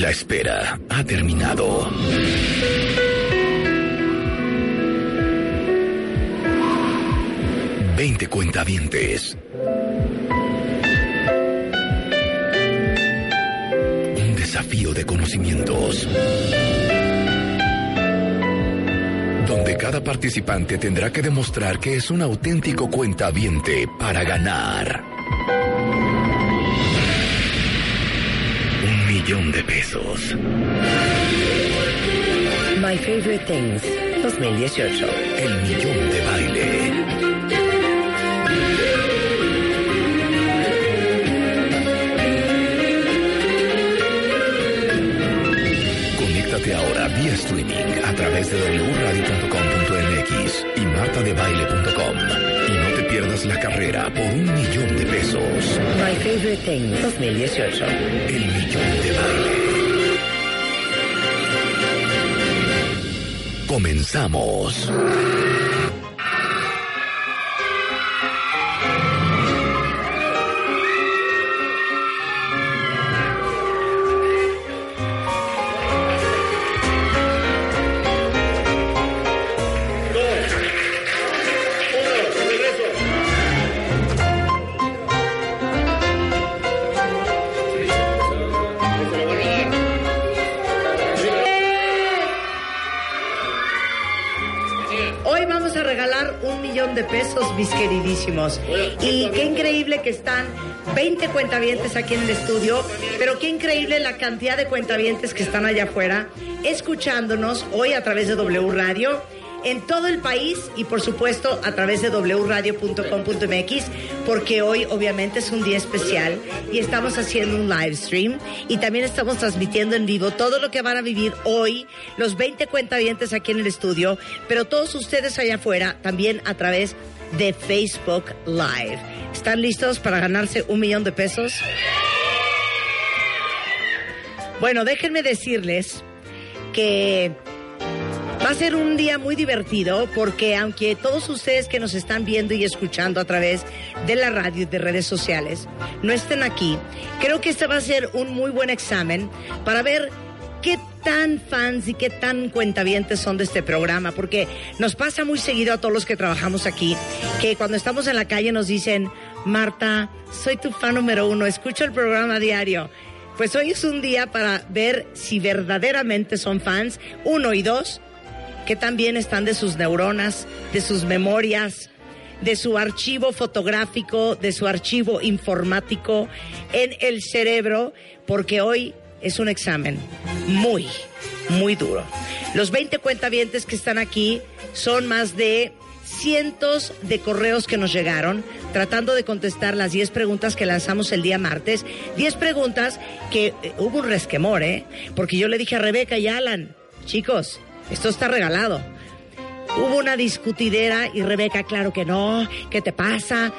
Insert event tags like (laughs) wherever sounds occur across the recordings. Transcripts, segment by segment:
La espera ha terminado. Veinte cuentavientes. Un desafío de conocimientos. Donde cada participante tendrá que demostrar que es un auténtico cuentaviente para ganar. Millón de pesos. My Favorite Things 2018. El millón de baile. Conéctate ahora vía streaming a través de wradio.com.mx y martadebaile.com. Pierdas la carrera por un millón de pesos. My Favorite Things 2018. El millón de baile. Comenzamos. Queridísimos. Y qué increíble que están 20 cuentavientes aquí en el estudio, pero qué increíble la cantidad de cuentavientes que están allá afuera, escuchándonos hoy a través de W Radio en todo el país y por supuesto a través de wradio.com.mx porque hoy obviamente es un día especial y estamos haciendo un live stream y también estamos transmitiendo en vivo todo lo que van a vivir hoy los 20 cuentavientes aquí en el estudio, pero todos ustedes allá afuera también a través de Facebook Live. ¿Están listos para ganarse un millón de pesos? Bueno, déjenme decirles que Va a ser un día muy divertido porque aunque todos ustedes que nos están viendo y escuchando a través de la radio y de redes sociales no estén aquí, creo que este va a ser un muy buen examen para ver qué tan fans y qué tan cuentavientes son de este programa, porque nos pasa muy seguido a todos los que trabajamos aquí, que cuando estamos en la calle nos dicen, Marta, soy tu fan número uno, escucho el programa diario. Pues hoy es un día para ver si verdaderamente son fans, uno y dos, que también están de sus neuronas, de sus memorias, de su archivo fotográfico, de su archivo informático en el cerebro, porque hoy es un examen muy, muy duro. Los 20 cuentavientes que están aquí son más de cientos de correos que nos llegaron tratando de contestar las 10 preguntas que lanzamos el día martes. 10 preguntas que eh, hubo un resquemor, ¿eh? Porque yo le dije a Rebeca y Alan, chicos, esto está regalado. Hubo una discutidera y Rebeca, claro que no, ¿qué te pasa?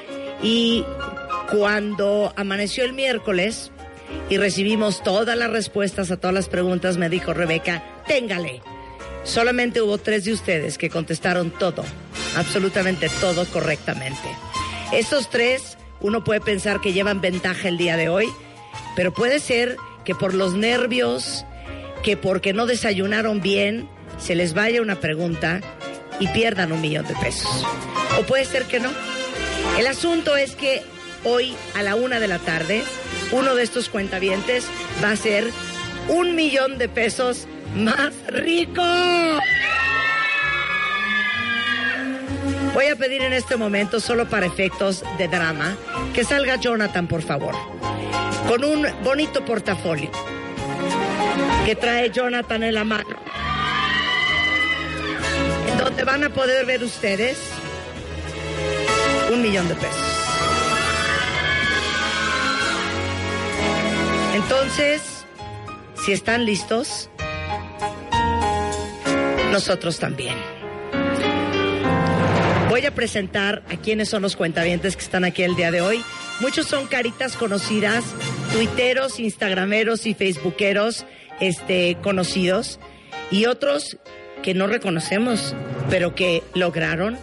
Y cuando amaneció el miércoles y recibimos todas las respuestas a todas las preguntas, me dijo Rebeca, téngale. Solamente hubo tres de ustedes que contestaron todo, absolutamente todo correctamente. Estos tres, uno puede pensar que llevan ventaja el día de hoy, pero puede ser que por los nervios, que porque no desayunaron bien, se les vaya una pregunta y pierdan un millón de pesos. O puede ser que no. El asunto es que hoy a la una de la tarde, uno de estos cuentavientes va a ser un millón de pesos más rico. Voy a pedir en este momento, solo para efectos de drama, que salga Jonathan, por favor, con un bonito portafolio que trae Jonathan en la mano en donde van a poder ver ustedes un millón de pesos. Entonces, si están listos, nosotros también. Voy a presentar a quienes son los cuentavientes que están aquí el día de hoy. Muchos son caritas conocidas, tuiteros, instagrameros y facebookeros este, conocidos. Y otros que no reconocemos, pero que lograron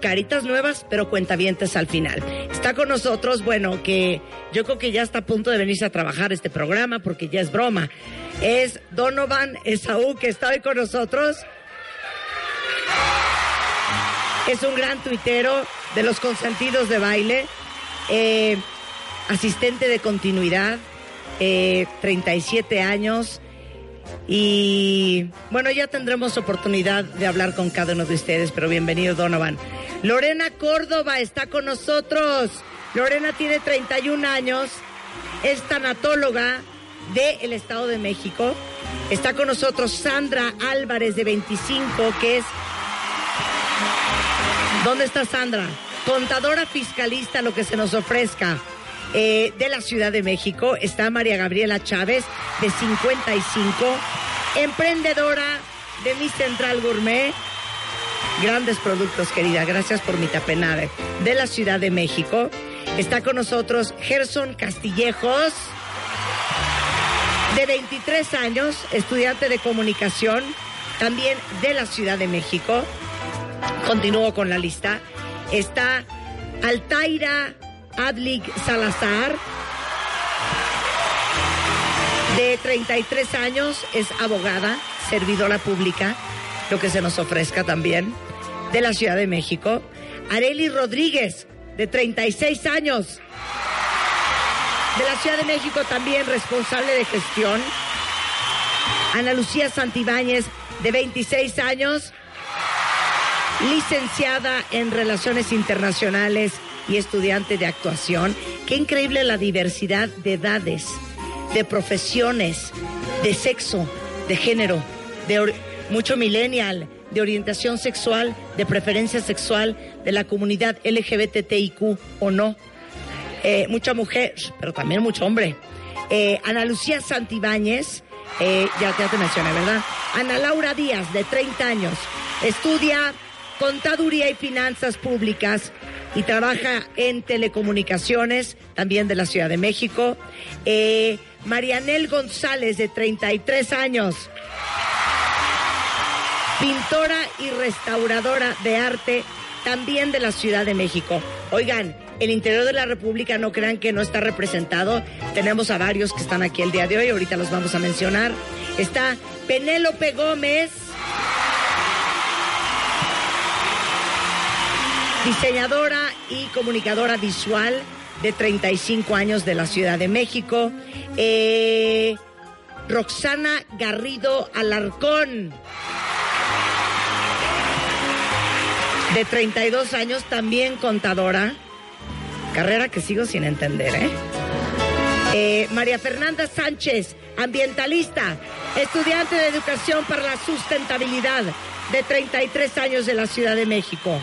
caritas nuevas, pero cuentavientes al final. Está con nosotros, bueno, que yo creo que ya está a punto de venirse a trabajar este programa porque ya es broma. Es Donovan Esaú, que está hoy con nosotros. Es un gran tuitero de los consentidos de baile, eh, asistente de continuidad, eh, 37 años. Y bueno, ya tendremos oportunidad de hablar con cada uno de ustedes, pero bienvenido Donovan. Lorena Córdoba está con nosotros. Lorena tiene 31 años, es tanatóloga del Estado de México. Está con nosotros Sandra Álvarez de 25, que es... ¿Dónde está Sandra? Contadora fiscalista, lo que se nos ofrezca. Eh, de la Ciudad de México está María Gabriela Chávez, de 55, emprendedora de Mi Central Gourmet. Grandes productos, querida. Gracias por mi tapenade. De la Ciudad de México. Está con nosotros Gerson Castillejos, de 23 años, estudiante de comunicación, también de la Ciudad de México. Continúo con la lista. Está Altaira Adlig Salazar, de 33 años, es abogada, servidora pública, lo que se nos ofrezca también, de la Ciudad de México. Areli Rodríguez, de 36 años, de la Ciudad de México también responsable de gestión. Ana Lucía Santibáñez, de 26 años, licenciada en Relaciones Internacionales y estudiante de actuación. Qué increíble la diversidad de edades, de profesiones, de sexo, de género, de mucho millennial, de orientación sexual, de preferencia sexual, de la comunidad LGBTIQ o no. Eh, mucha mujer, pero también mucho hombre. Eh, Ana Lucía Santibáñez, eh, ya, ya te mencioné, ¿verdad? Ana Laura Díaz, de 30 años, estudia contaduría y finanzas públicas y trabaja en telecomunicaciones, también de la Ciudad de México. Eh, Marianel González, de 33 años, pintora y restauradora de arte, también de la Ciudad de México. Oigan, el interior de la República no crean que no está representado. Tenemos a varios que están aquí el día de hoy, ahorita los vamos a mencionar. Está Penélope Gómez. Diseñadora y comunicadora visual de 35 años de la Ciudad de México. Eh, Roxana Garrido Alarcón, de 32 años, también contadora. Carrera que sigo sin entender, ¿eh? eh María Fernanda Sánchez, ambientalista, estudiante de educación para la sustentabilidad, de 33 años de la Ciudad de México.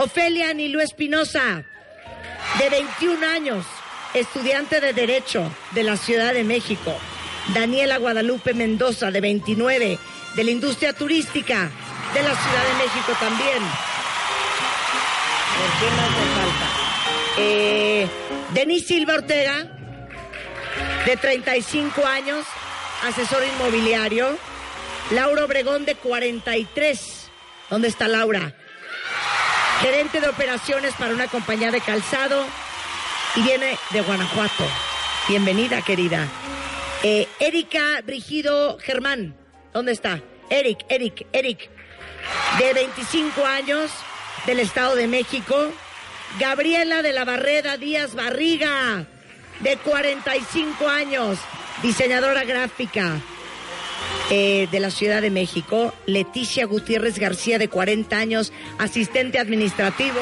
Ofelia Nilú Espinosa, de 21 años, estudiante de Derecho de la Ciudad de México. Daniela Guadalupe Mendoza, de 29, de la industria turística de la Ciudad de México también. ¿Por qué más falta? Eh, Silva Ortega, de 35 años, asesor inmobiliario. Laura Obregón, de 43. ¿Dónde está Laura? Gerente de operaciones para una compañía de calzado y viene de Guanajuato. Bienvenida, querida. Eh, Erika Brigido Germán, ¿dónde está? Eric, Eric, Eric, de 25 años, del Estado de México. Gabriela de la Barreda Díaz Barriga, de 45 años, diseñadora gráfica. Eh, de la Ciudad de México, Leticia Gutiérrez García, de 40 años, asistente administrativo.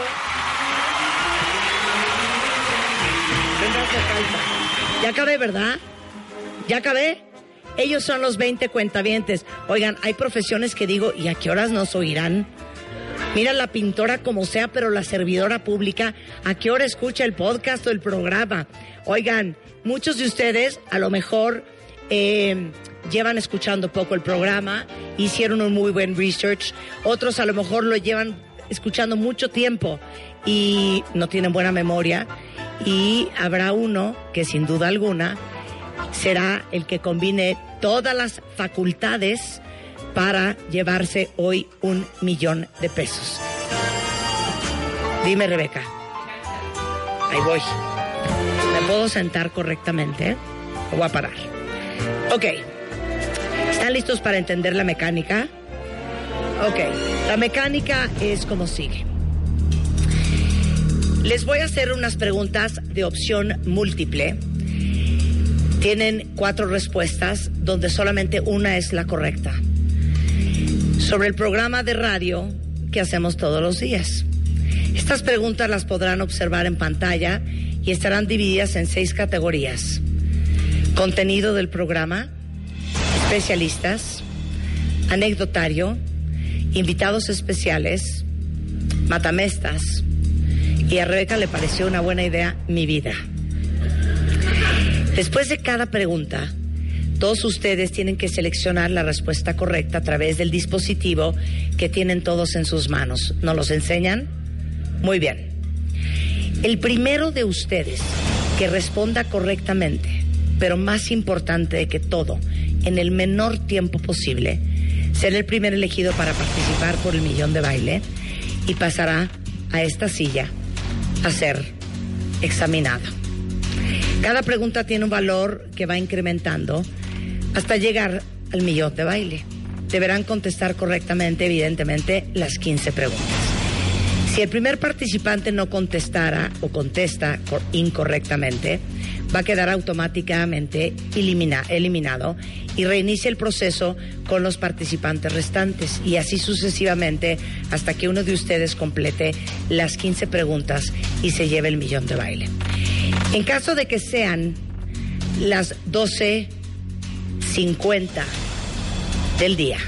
Ya acabé, ¿verdad? ¿Ya acabé? Ellos son los 20 cuentavientes. Oigan, hay profesiones que digo, ¿y a qué horas nos oirán? Mira la pintora como sea, pero la servidora pública, ¿a qué hora escucha el podcast o el programa? Oigan, muchos de ustedes a lo mejor eh, llevan escuchando poco el programa, hicieron un muy buen research, otros a lo mejor lo llevan escuchando mucho tiempo y no tienen buena memoria y habrá uno que sin duda alguna será el que combine todas las facultades para llevarse hoy un millón de pesos. Dime, Rebeca. Ahí voy. ¿Me puedo sentar correctamente? Me voy a parar. Ok. ¿Están listos para entender la mecánica? Ok. La mecánica es como sigue. Les voy a hacer unas preguntas de opción múltiple. Tienen cuatro respuestas donde solamente una es la correcta. Sobre el programa de radio que hacemos todos los días. Estas preguntas las podrán observar en pantalla y estarán divididas en seis categorías. Contenido del programa, especialistas, anecdotario, invitados especiales, matamestas, y a Rebeca le pareció una buena idea mi vida. Después de cada pregunta, todos ustedes tienen que seleccionar la respuesta correcta a través del dispositivo que tienen todos en sus manos. ¿Nos los enseñan? Muy bien. El primero de ustedes que responda correctamente, pero más importante que todo, en el menor tiempo posible, será el primer elegido para participar por el millón de baile y pasará a esta silla a ser examinado. Cada pregunta tiene un valor que va incrementando hasta llegar al millón de baile. Deberán contestar correctamente, evidentemente, las 15 preguntas. Si el primer participante no contestara o contesta incorrectamente, va a quedar automáticamente eliminado y reinicia el proceso con los participantes restantes y así sucesivamente hasta que uno de ustedes complete las 15 preguntas y se lleve el millón de baile. En caso de que sean las 12.50 del día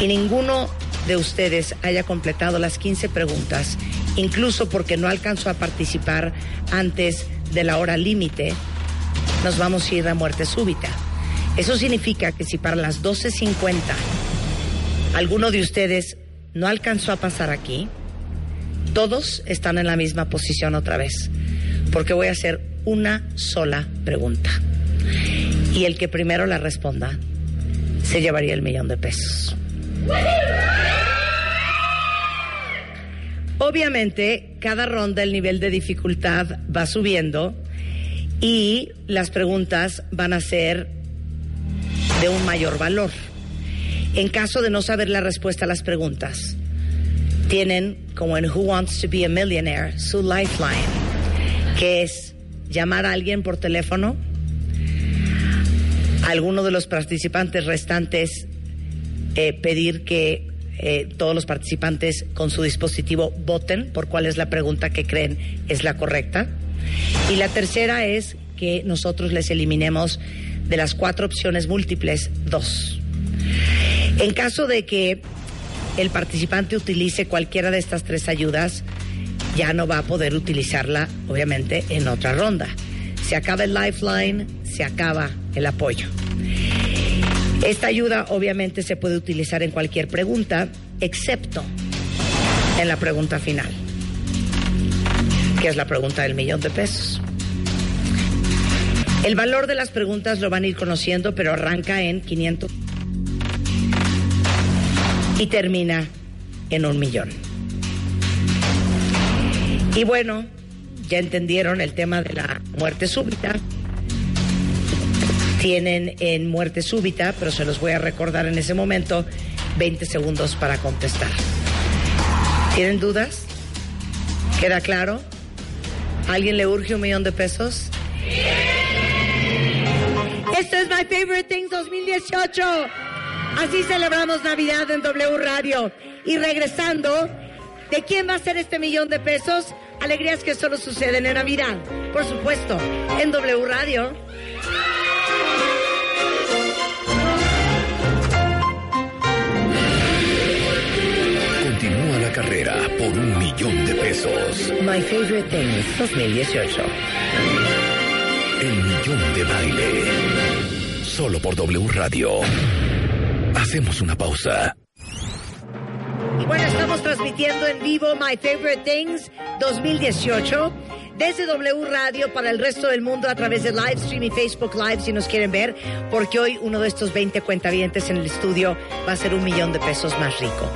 y ninguno de ustedes haya completado las 15 preguntas, incluso porque no alcanzó a participar antes de la hora límite, nos vamos a ir a muerte súbita. Eso significa que si para las 12.50 alguno de ustedes no alcanzó a pasar aquí, todos están en la misma posición otra vez, porque voy a hacer una sola pregunta. Y el que primero la responda se llevaría el millón de pesos. Obviamente, cada ronda el nivel de dificultad va subiendo y las preguntas van a ser de un mayor valor. En caso de no saber la respuesta a las preguntas, tienen, como en Who Wants to Be a Millionaire, su lifeline, que es llamar a alguien por teléfono, alguno de los participantes restantes eh, pedir que eh, todos los participantes con su dispositivo voten por cuál es la pregunta que creen es la correcta. Y la tercera es que nosotros les eliminemos de las cuatro opciones múltiples dos. En caso de que el participante utilice cualquiera de estas tres ayudas, ya no va a poder utilizarla, obviamente, en otra ronda. Se acaba el lifeline, se acaba el apoyo. Esta ayuda obviamente se puede utilizar en cualquier pregunta, excepto en la pregunta final, que es la pregunta del millón de pesos. El valor de las preguntas lo van a ir conociendo, pero arranca en 500 y termina en un millón. Y bueno, ya entendieron el tema de la muerte súbita tienen en muerte súbita, pero se los voy a recordar en ese momento, 20 segundos para contestar. ¿Tienen dudas? ¿Queda claro? ¿Alguien le urge un millón de pesos? Esto es My Favorite Things 2018. Así celebramos Navidad en W Radio. Y regresando, ¿de quién va a ser este millón de pesos? Alegrías que solo suceden en Navidad. Por supuesto, en W Radio. Carrera por un millón de pesos. My Favorite Things 2018. El millón de baile. Solo por W Radio. Hacemos una pausa. Y bueno, estamos transmitiendo en vivo My Favorite Things 2018 desde W Radio para el resto del mundo a través de Livestream y Facebook Live si nos quieren ver, porque hoy uno de estos 20 cuentavientes en el estudio va a ser un millón de pesos más rico.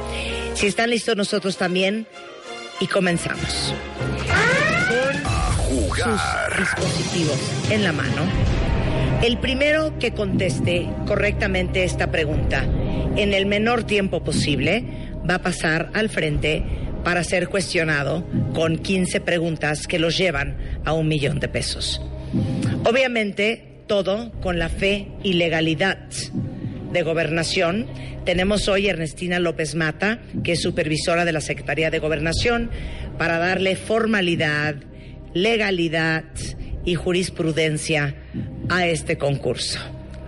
Si están listos nosotros también, y comenzamos. Con sus dispositivos en la mano. El primero que conteste correctamente esta pregunta en el menor tiempo posible va a pasar al frente para ser cuestionado con 15 preguntas que los llevan a un millón de pesos. Obviamente, todo con la fe y legalidad de Gobernación. Tenemos hoy a Ernestina López Mata, que es supervisora de la Secretaría de Gobernación, para darle formalidad, legalidad y jurisprudencia a este concurso.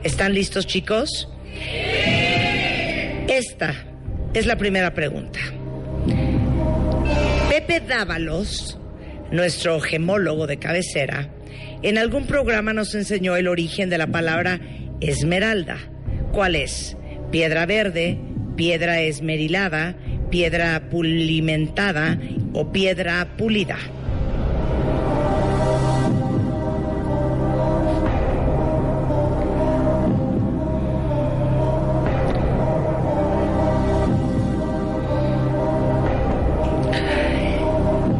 ¿Están listos, chicos? Esta es la primera pregunta. Pepe Dávalos, nuestro gemólogo de cabecera, en algún programa nos enseñó el origen de la palabra esmeralda. ¿Cuál es? Piedra verde, piedra esmerilada, piedra pulimentada o piedra pulida.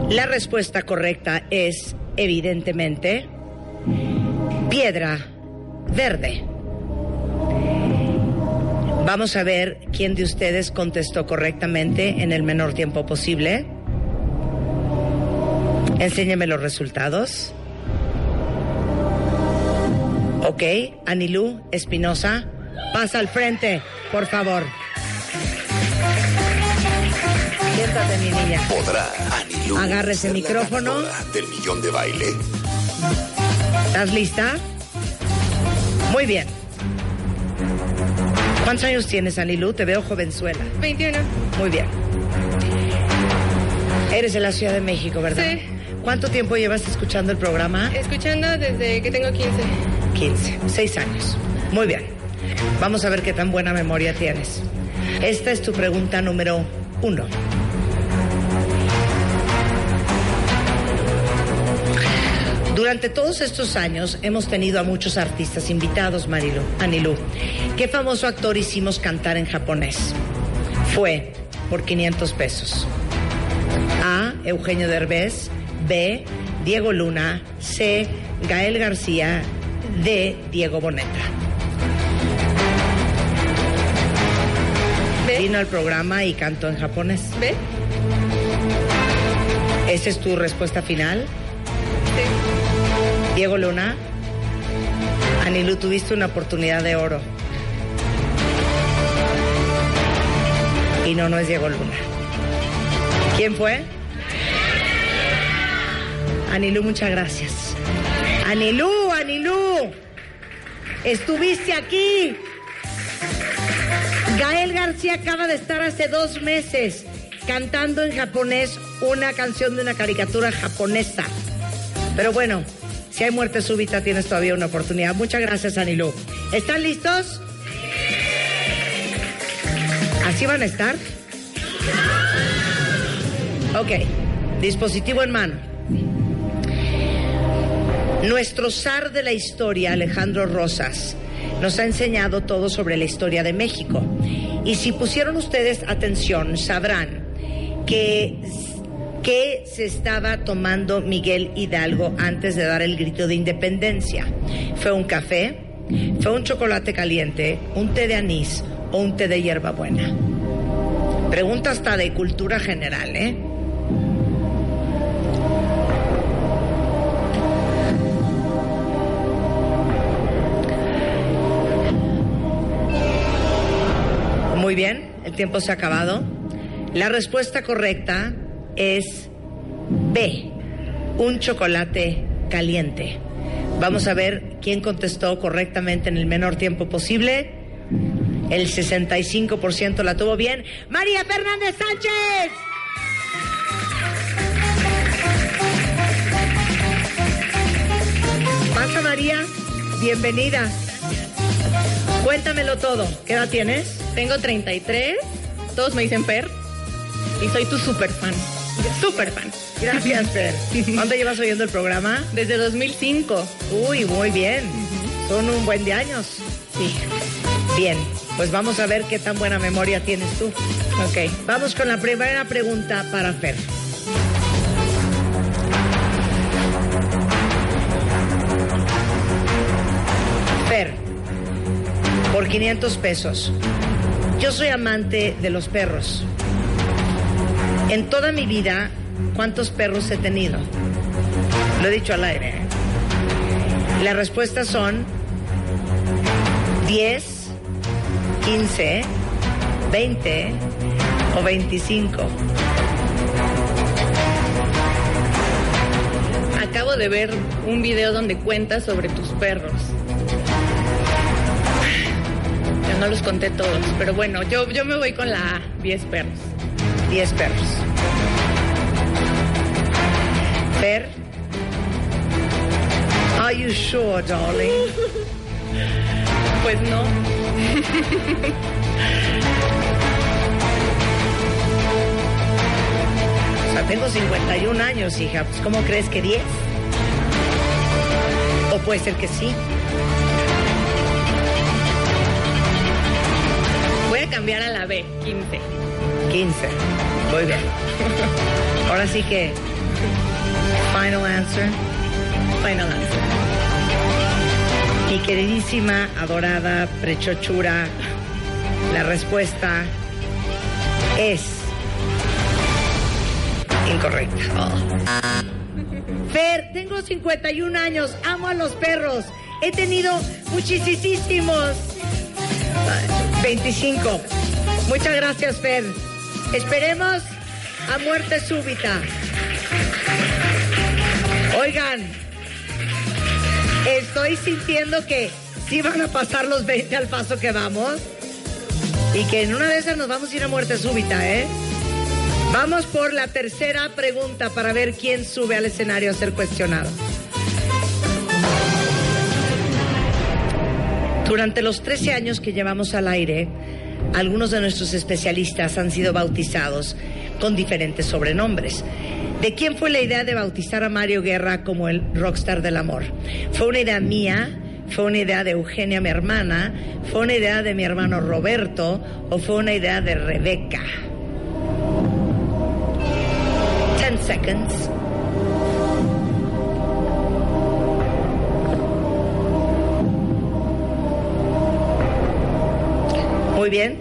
La respuesta correcta es, evidentemente, piedra verde. Vamos a ver quién de ustedes contestó correctamente en el menor tiempo posible. Enséñeme los resultados. Ok, Anilú Espinosa, pasa al frente, por favor. Siéntate, mi niña. ¿Podrá Anilú Agarre ese micrófono. del millón de baile? ¿Estás lista? Muy bien. ¿Cuántos años tienes, Anilú? Te veo jovenzuela. 21. Muy bien. Eres de la Ciudad de México, ¿verdad? Sí. ¿Cuánto tiempo llevas escuchando el programa? Escuchando desde que tengo 15. 15, 6 años. Muy bien. Vamos a ver qué tan buena memoria tienes. Esta es tu pregunta número uno. Durante todos estos años hemos tenido a muchos artistas invitados, Marilu, Anilú. ¿Qué famoso actor hicimos cantar en japonés? Fue por 500 pesos. A. Eugenio Derbez. B. Diego Luna. C. Gael García. D. Diego Boneta. ¿Ve? Vino al programa y cantó en japonés. ¿Ve? ¿Esa es tu respuesta final? Diego Luna. Anilu, tuviste una oportunidad de oro. Y no, no es Diego Luna. ¿Quién fue? Anilú, muchas gracias. Anilú, Anilú. Estuviste aquí. Gael García acaba de estar hace dos meses cantando en japonés una canción de una caricatura japonesa. Pero bueno, si hay muerte súbita tienes todavía una oportunidad. Muchas gracias, Anilú. ¿Están listos? ¿Así van a estar? Ok, dispositivo en mano. Nuestro zar de la historia, Alejandro Rosas, nos ha enseñado todo sobre la historia de México. Y si pusieron ustedes atención, sabrán que, que se estaba tomando Miguel Hidalgo antes de dar el grito de independencia. ¿Fue un café? ¿Fue un chocolate caliente? ¿Un té de anís? ¿O un té de hierbabuena? Pregunta hasta de cultura general, ¿eh? Muy bien, el tiempo se ha acabado. La respuesta correcta es B, un chocolate caliente. Vamos a ver quién contestó correctamente en el menor tiempo posible. El 65% la tuvo bien. María Fernández Sánchez. Pasa María, bienvenida. Cuéntamelo todo. ¿Qué edad tienes? Tengo 33. Todos me dicen Per. Y soy tu super fan. Super fan. Gracias, Fer. ¿Cuánto llevas oyendo el programa? Desde 2005. Uy, muy bien. Son un buen de años. Sí. Bien, pues vamos a ver qué tan buena memoria tienes tú. Ok. Vamos con la primera pregunta para Fer. Fer, por 500 pesos. Yo soy amante de los perros en toda mi vida, ¿cuántos perros he tenido? Lo he dicho al aire. Las respuestas son 10, 15, 20 o 25. Acabo de ver un video donde cuentas sobre tus perros. Yo no los conté todos, pero bueno, yo, yo me voy con la 10 perros. 10 perros. Fer. Are you sure, darling? (laughs) Pues no. (laughs) O sea, tengo 51 años, hija. Pues, ¿cómo crees que 10? O puede ser que sí. Voy a cambiar a la B, 15. 15. Muy bien. Ahora sí que. Final answer. Final answer. Mi queridísima, adorada, prechochura, la respuesta es incorrecta. Fer, tengo 51 años, amo a los perros. He tenido muchísimos. 25. Muchas gracias, Fer. Esperemos a muerte súbita. Oigan, estoy sintiendo que sí van a pasar los 20 al paso que vamos y que en una de esas nos vamos a ir a muerte súbita, ¿eh? Vamos por la tercera pregunta para ver quién sube al escenario a ser cuestionado. Durante los 13 años que llevamos al aire, algunos de nuestros especialistas han sido bautizados con diferentes sobrenombres. ¿De quién fue la idea de bautizar a Mario Guerra como el rockstar del amor? ¿Fue una idea mía? ¿Fue una idea de Eugenia, mi hermana? ¿Fue una idea de mi hermano Roberto? ¿O fue una idea de Rebeca? 10 seconds. Muy bien.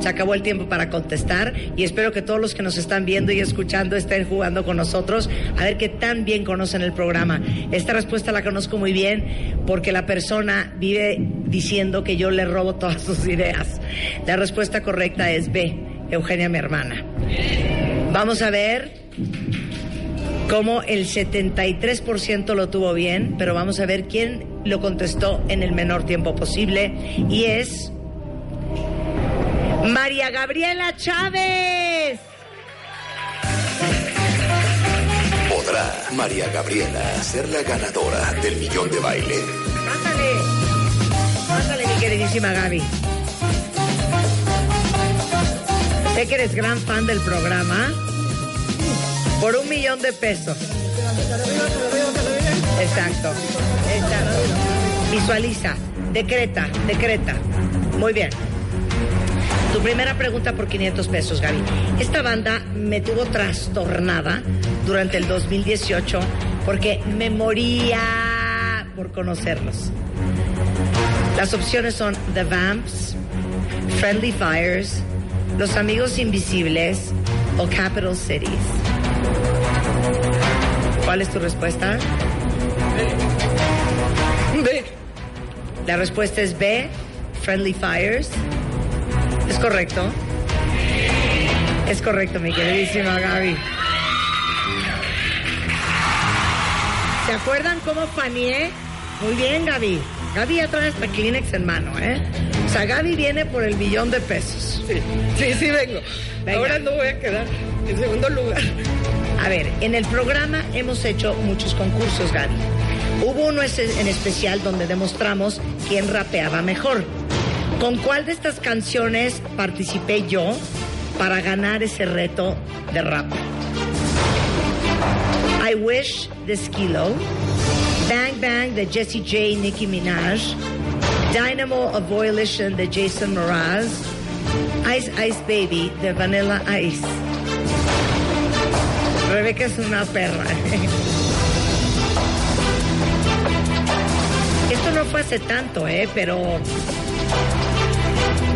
Se acabó el tiempo para contestar y espero que todos los que nos están viendo y escuchando estén jugando con nosotros a ver qué tan bien conocen el programa. Esta respuesta la conozco muy bien porque la persona vive diciendo que yo le robo todas (laughs) sus ideas. La respuesta correcta es B, Eugenia, mi hermana. Vamos a ver cómo el 73% lo tuvo bien, pero vamos a ver quién lo contestó en el menor tiempo posible y es María Gabriela Chávez. ¿Podrá María Gabriela ser la ganadora del millón de baile? Ándale, ándale mi queridísima Gaby. Sé que eres gran fan del programa. Por un millón de pesos. Exacto. Exacto. Visualiza, decreta, decreta. Muy bien. Tu primera pregunta por 500 pesos, Gaby. Esta banda me tuvo trastornada durante el 2018 porque me moría por conocerlos. Las opciones son The Vamps, Friendly Fires, Los Amigos Invisibles o Capital Cities. ¿Cuál es tu respuesta? B. La respuesta es B, Friendly Fires. ¿Es correcto? Es correcto, mi queridísima Gaby. ¿Se acuerdan cómo faneé? Muy bien, Gaby. Gaby ya trae hasta Kleenex en mano, ¿eh? O sea, Gaby viene por el billón de pesos. Sí, sí, sí vengo. Venga. Ahora no voy a quedar en segundo lugar. A ver, en el programa hemos hecho muchos concursos, Gaby. Hubo uno en especial donde demostramos quién rapeaba mejor. ¿Con cuál de estas canciones participé yo para ganar ese reto de rap? I Wish de Skilo, Bang Bang de Jessie J Nicki Minaj, Dynamo of Violation de Jason Mraz, Ice Ice Baby de Vanilla Ice. Rebeca es una perra. (laughs) Esto no fue hace tanto, ¿eh? Pero.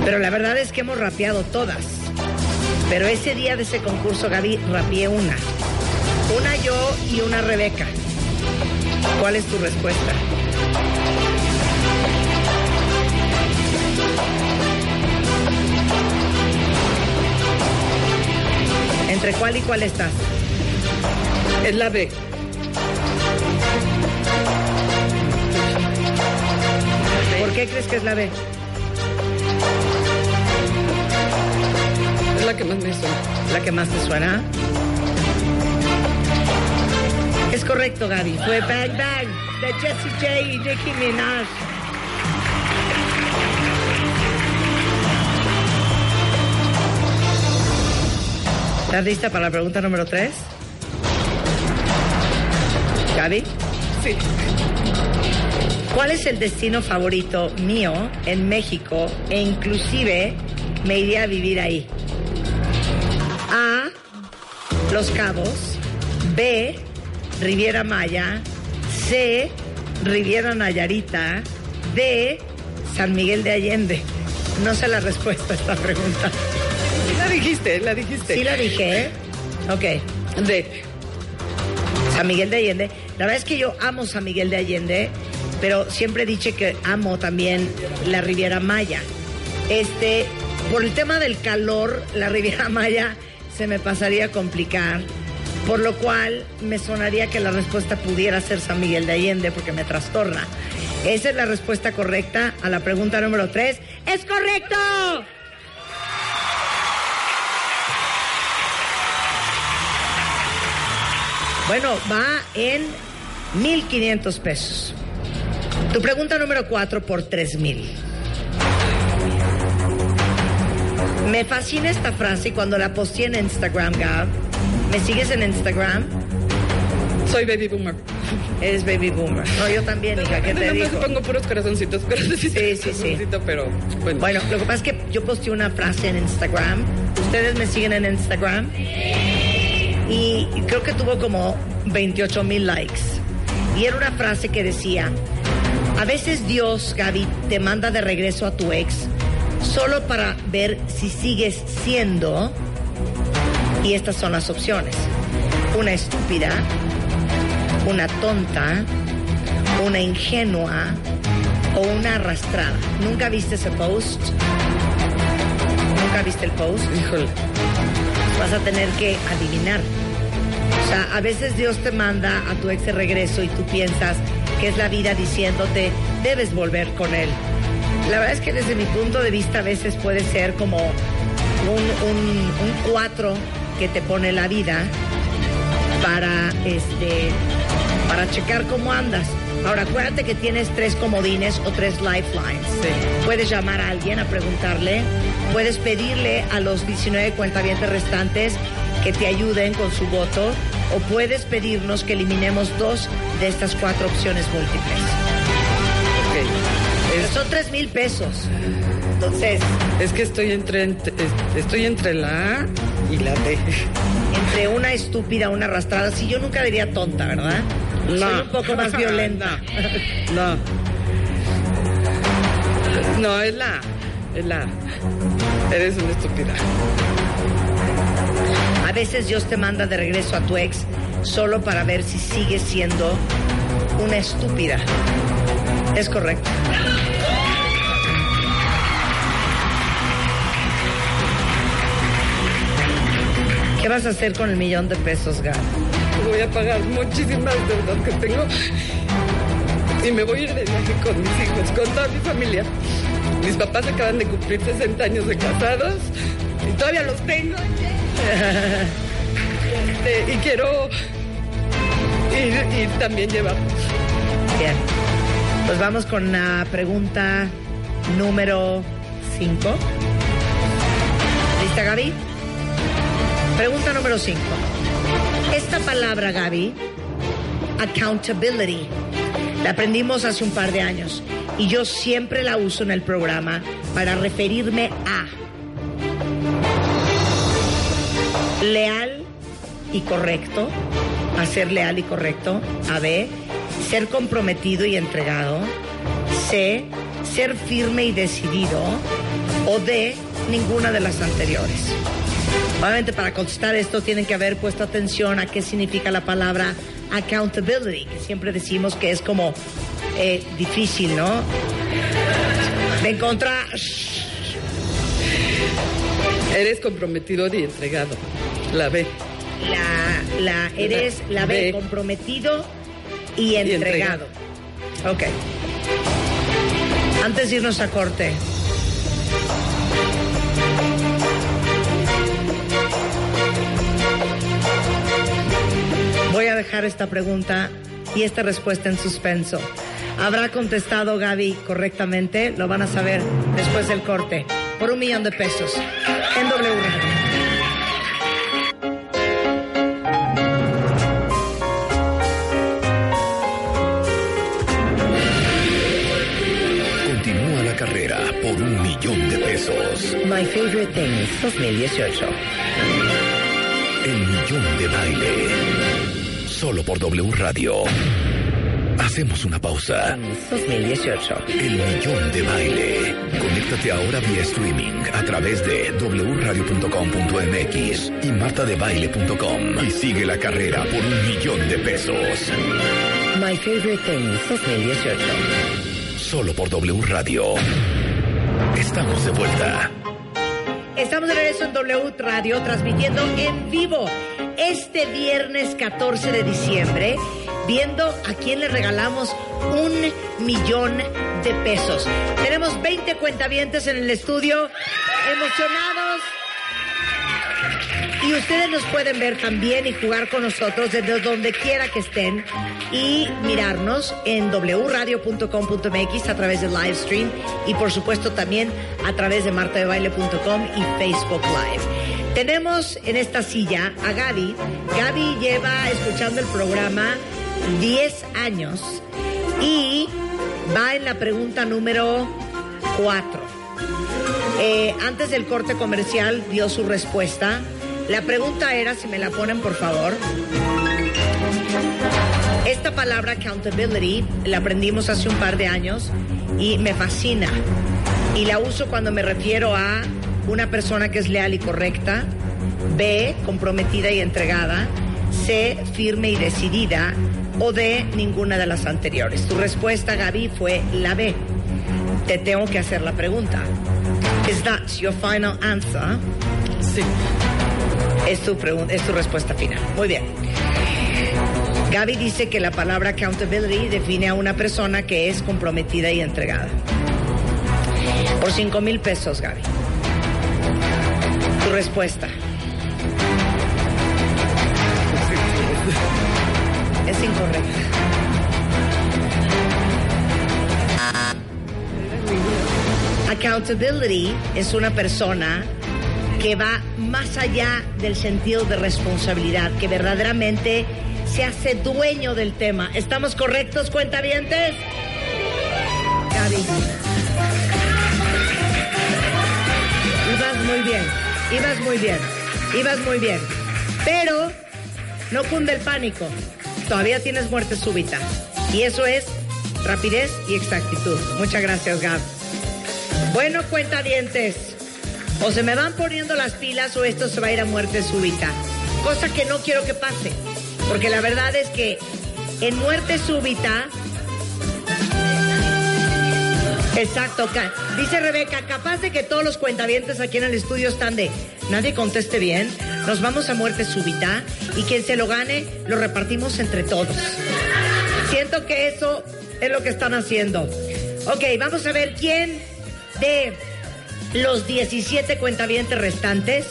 Pero la verdad es que hemos rapeado todas. Pero ese día de ese concurso, Gaby, rapeé una. Una yo y una Rebeca. ¿Cuál es tu respuesta? ¿Entre cuál y cuál estás? Es la B. ¿Por qué crees que es la B? La que más me suena. ¿La que más te suena? Es correcto, Gaby. Fue Bang Bang de Jessie J y Nicki Minaj. ¿Estás lista para la pregunta número 3? Gaby, Sí. ¿cuál es el destino favorito mío en México e inclusive me iría a vivir ahí? A. Los Cabos. B. Riviera Maya. C. Riviera Nayarita. D. San Miguel de Allende. No sé la respuesta a esta pregunta. La dijiste, la dijiste. Sí la dije, ¿eh? Ok. D. San Miguel de Allende. La verdad es que yo amo San Miguel de Allende, pero siempre he dicho que amo también la Riviera Maya. Este, por el tema del calor, la Riviera (laughs) Maya se me pasaría a complicar, por lo cual me sonaría que la respuesta pudiera ser San Miguel de Allende porque me trastorna. Esa es la respuesta correcta a la pregunta número 3. ¡Es correcto! Bueno, va en 1.500 pesos. Tu pregunta número 4 por 3.000. Me fascina esta frase y cuando la posteé en Instagram, Gab. ¿Me sigues en Instagram? Soy baby boomer. Eres baby boomer. No, yo también, hija, ¿qué te digo? pongo puros corazoncitos, sí, Sí, sí, pero bueno. Bueno, lo que pasa es que yo posteé una frase en Instagram. Ustedes me siguen en Instagram. Y creo que tuvo como 28 mil likes. Y era una frase que decía, a veces Dios, Gaby, te manda de regreso a tu ex solo para ver si sigues siendo... Y estas son las opciones. Una estúpida, una tonta, una ingenua o una arrastrada. ¿Nunca viste ese post? ¿Nunca viste el post? Híjole. Vas a tener que adivinar. O sea, a veces Dios te manda a tu ex de regreso y tú piensas que es la vida diciéndote, debes volver con él. La verdad es que desde mi punto de vista a veces puede ser como un, un, un cuatro que te pone la vida para este para checar cómo andas. Ahora acuérdate que tienes tres comodines o tres lifelines. Sí. Puedes llamar a alguien a preguntarle, puedes pedirle a los 19 cuentavientes restantes que te ayuden con su voto o puedes pedirnos que eliminemos dos de estas cuatro opciones múltiples. Son tres mil pesos. Entonces, es que estoy entre, entre- es- estoy entre la A y la D. entre una estúpida, una arrastrada, sí, yo nunca diría tonta, ¿verdad? Soy un poco más violenta. (laughs) No. No, es la A. Es la A. Eres una estúpida. A veces Dios te manda de regreso a tu ex solo para ver si sigues siendo una estúpida. Es correcto. ¿Qué vas a hacer con el millón de pesos, Gab? Voy a pagar muchísimas deudas que tengo. Y me voy a ir de viaje con mis hijos, con toda mi familia. Mis papás acaban de cumplir 60 años de casados y todavía los tengo. (laughs) Este, y quiero ir, ir también llevar. Bien. Pues vamos con la pregunta número 5. ¿Lista, Gaby? Pregunta número 5. Esta palabra, Gaby, accountability, la aprendimos hace un par de años y yo siempre la uso en el programa para referirme a leal y correcto, a ser leal y correcto, a B, ser comprometido y entregado, C, ser firme y decidido. O D, ninguna de las anteriores. Obviamente para contestar esto tienen que haber puesto atención a qué significa la palabra accountability, que siempre decimos que es como eh, difícil, ¿no? De encontrar... Eres comprometido y entregado. La B. La, la eres la B, B. comprometido y entregado. entregado. Ok. Antes de irnos a corte. Voy a dejar esta pregunta y esta respuesta en suspenso. ¿Habrá contestado Gaby correctamente? Lo van a saber después del corte. Por un millón de pesos. En W My Favorite Things 2018. El millón de baile. Solo por W Radio. Hacemos una pausa. 2018. El millón de baile. Conéctate ahora vía streaming a través de wradio.com.mx y martadebaile.com y sigue la carrera por un millón de pesos. My Favorite Things 2018. Solo por W Radio. Estamos de vuelta. Estamos de regreso en W Radio transmitiendo en vivo este viernes 14 de diciembre, viendo a quién le regalamos un millón de pesos. Tenemos 20 cuentavientes en el estudio, emocionados. Y ustedes nos pueden ver también y jugar con nosotros desde donde quiera que estén y mirarnos en wradio.com.mx a través de live stream y por supuesto también a través de martadebaile.com y Facebook Live. Tenemos en esta silla a Gaby. Gaby lleva escuchando el programa 10 años y va en la pregunta número 4. Eh, antes del corte comercial dio su respuesta. La pregunta era, si me la ponen por favor, esta palabra accountability la aprendimos hace un par de años y me fascina. Y la uso cuando me refiero a una persona que es leal y correcta, B, comprometida y entregada, C, firme y decidida, o D, ninguna de las anteriores. Tu respuesta, Gaby, fue la B. Te tengo que hacer la pregunta. Is that your final answer? Sí. Es tu, es tu respuesta final. Muy bien. Gaby dice que la palabra accountability define a una persona que es comprometida y entregada. Por 5 mil pesos, Gaby. Tu respuesta. Es incorrecta. Accountability es una persona que va más allá del sentido de responsabilidad, que verdaderamente se hace dueño del tema. ¿Estamos correctos, cuentavientes? Gaby. Ibas muy bien, ibas muy bien, ibas muy bien. Pero no cunde el pánico. Todavía tienes muerte súbita. Y eso es rapidez y exactitud. Muchas gracias, Gab. Bueno, cuentavientes, o se me van poniendo las pilas o esto se va a ir a muerte súbita. Cosa que no quiero que pase. Porque la verdad es que en muerte súbita. Exacto, dice Rebeca, capaz de que todos los cuentavientes aquí en el estudio están de nadie conteste bien, nos vamos a muerte súbita y quien se lo gane lo repartimos entre todos. Siento que eso es lo que están haciendo. Ok, vamos a ver quién de los 17 cuentavientes restantes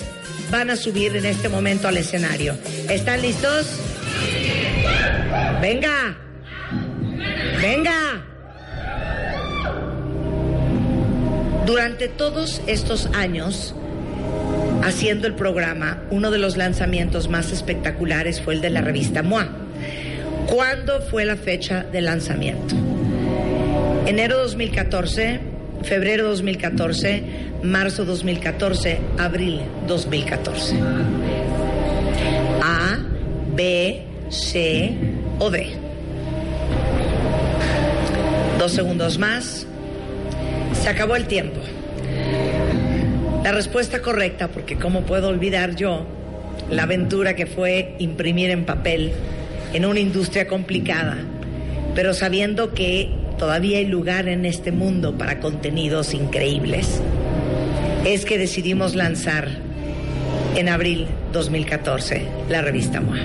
van a subir en este momento al escenario. ¿Están listos? Venga. Venga. Durante todos estos años haciendo el programa, uno de los lanzamientos más espectaculares fue el de la revista MOA. ¿Cuándo fue la fecha de lanzamiento? Enero 2014, febrero 2014, marzo 2014, abril 2014. A, B, C o D. Dos segundos más. Se acabó el tiempo. La respuesta correcta, porque cómo puedo olvidar yo la aventura que fue imprimir en papel en una industria complicada, pero sabiendo que todavía hay lugar en este mundo para contenidos increíbles, es que decidimos lanzar en abril 2014 la revista MOA.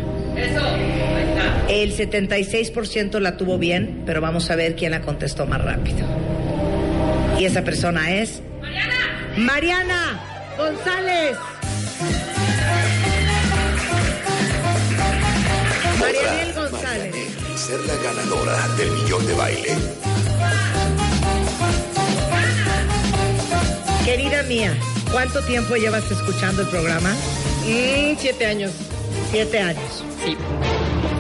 El 76% la tuvo bien, pero vamos a ver quién la contestó más rápido. Y esa persona es... Mariana. Mariana González. Ser la ganadora del millón de baile. Querida mía, ¿cuánto tiempo llevas escuchando el programa? Mm, siete años. Siete años. Sí.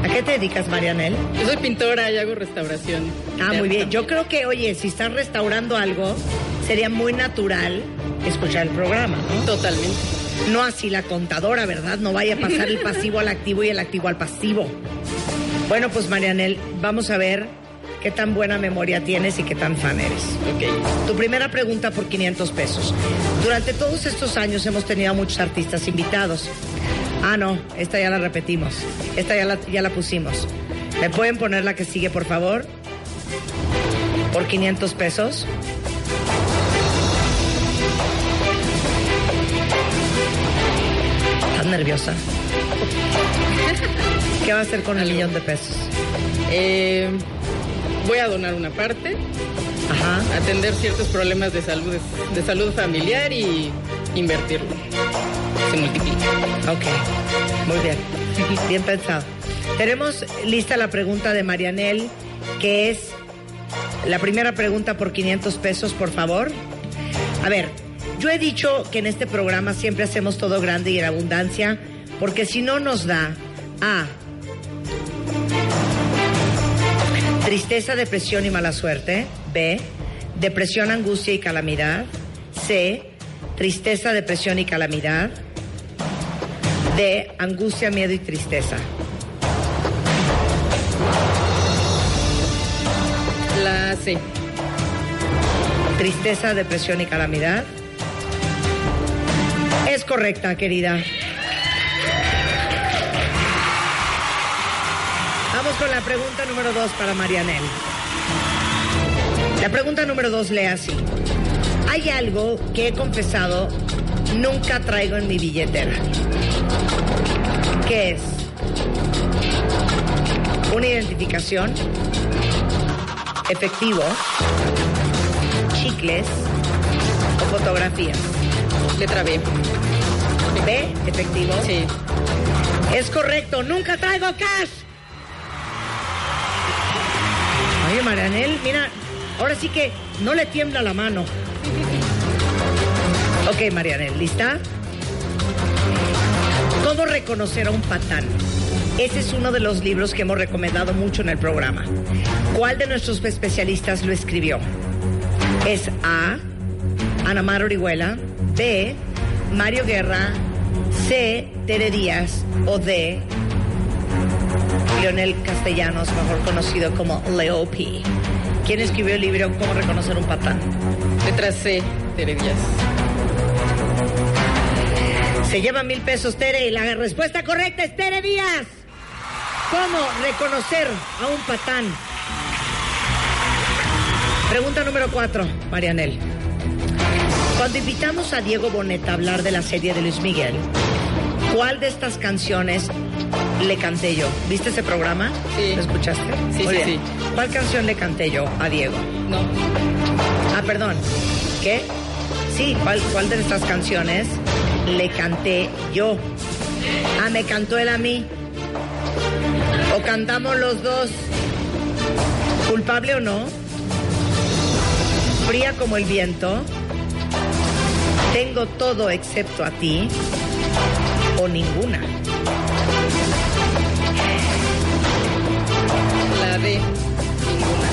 ¿A qué te dedicas, Marianel? Yo soy pintora y hago restauración. Ah, muy bien. Yo creo que, oye, si estás restaurando algo, sería muy natural escuchar el programa, ¿no? Totalmente. No así la contadora, ¿verdad? No vaya a pasar el pasivo al activo y el activo al pasivo. Bueno, pues Marianel, vamos a ver qué tan buena memoria tienes y qué tan fan eres. Ok. Tu primera pregunta por 500 pesos. Durante todos estos años hemos tenido a muchos artistas invitados. Ah, no, esta ya la repetimos. Esta ya la, ya la pusimos. ¿Me pueden poner la que sigue, por favor? Por 500 pesos. ¿Estás nerviosa? ¿Qué va a hacer con el millón de pesos? Eh, voy a donar una parte, Ajá. atender ciertos problemas de salud, de salud familiar y invertirlo. Se multiplica. Ok, muy bien. (laughs) Bien pensado. Tenemos lista la pregunta de Marianel, que es la primera pregunta por 500 pesos, por favor. A ver, yo he dicho que en este programa siempre hacemos todo grande y en abundancia, porque si no nos da A. Tristeza, depresión y mala suerte. B. Depresión, angustia y calamidad. C. Tristeza, depresión y calamidad. D. Angustia, miedo y tristeza. La C. Tristeza, depresión y calamidad. Es correcta, querida. Vamos con la pregunta número dos para Marianel. La pregunta número dos lee así. Hay algo que he confesado nunca traigo en mi billetera. ¿Qué es? Una identificación, efectivo, chicles o fotografías. Letra B. B, efectivo. Sí. Es correcto, nunca traigo cash. Oye, Marianel, mira, ahora sí que no le tiembla la mano. Ok, Marianel, ¿lista? ¿Cómo reconocer a un patán? Ese es uno de los libros que hemos recomendado mucho en el programa. ¿Cuál de nuestros especialistas lo escribió? Es A. Ana Mar Orihuela. B. Mario Guerra. C. Tere Díaz. O D. Leonel Castellanos, mejor conocido como Leo P. ¿Quién escribió el libro Cómo reconocer un patán? Letra C. Tere Díaz. Se lleva mil pesos Tere y la respuesta correcta es Tere Díaz. ¿Cómo reconocer a un patán? Pregunta número cuatro, Marianel. Cuando invitamos a Diego Boneta a hablar de la serie de Luis Miguel, ¿cuál de estas canciones le canté yo? ¿Viste ese programa? Sí. ¿Lo escuchaste? Sí, Muy sí, bien. sí. ¿Cuál canción le canté yo a Diego? No. Ah, perdón. ¿Qué? Sí, ¿cuál, cuál de estas canciones le canté yo? Ah, me cantó él a mí. O cantamos los dos. ¿Culpable o no? Fría como el viento. Tengo todo excepto a ti. O ninguna. La D. Ninguna.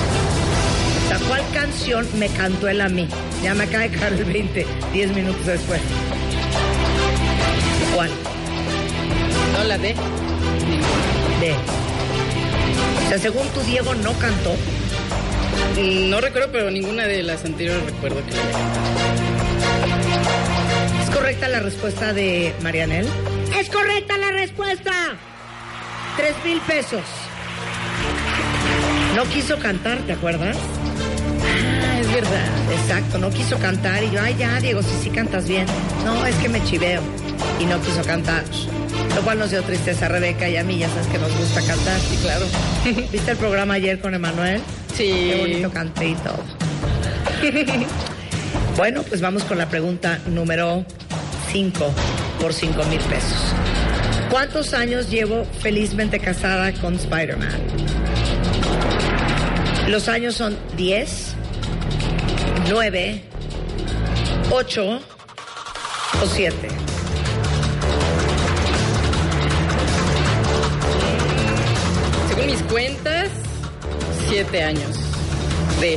O sea, ¿cuál canción me cantó él a mí? Ya me acaba de caer el 20, 10 minutos después. ¿Cuál? No, la D. Ninguna. D. O sea, según tu Diego no cantó. Mm, No recuerdo, pero ninguna de las anteriores recuerdo que la haya cantado. ¿Es correcta la respuesta de Marianel? ¡Es correcta la respuesta! Tres mil pesos. No quiso cantar, ¿te acuerdas? Ah, es verdad. Exacto, no quiso cantar y yo, ay ya, Diego, si sí cantas bien. No, es que me chiveo y no quiso cantar. Lo cual nos dio tristeza a Rebeca y a mí, ya sabes que nos gusta cantar. Sí, claro. (laughs) ¿Viste el programa ayer con Emanuel? Sí. Qué bonito canté y todo. (laughs) bueno, pues vamos con la pregunta número 5 por 5 mil pesos. ¿Cuántos años llevo felizmente casada con Spider-Man? Los años son 10, 9, 8 o 7. Según mis cuentas, siete años de...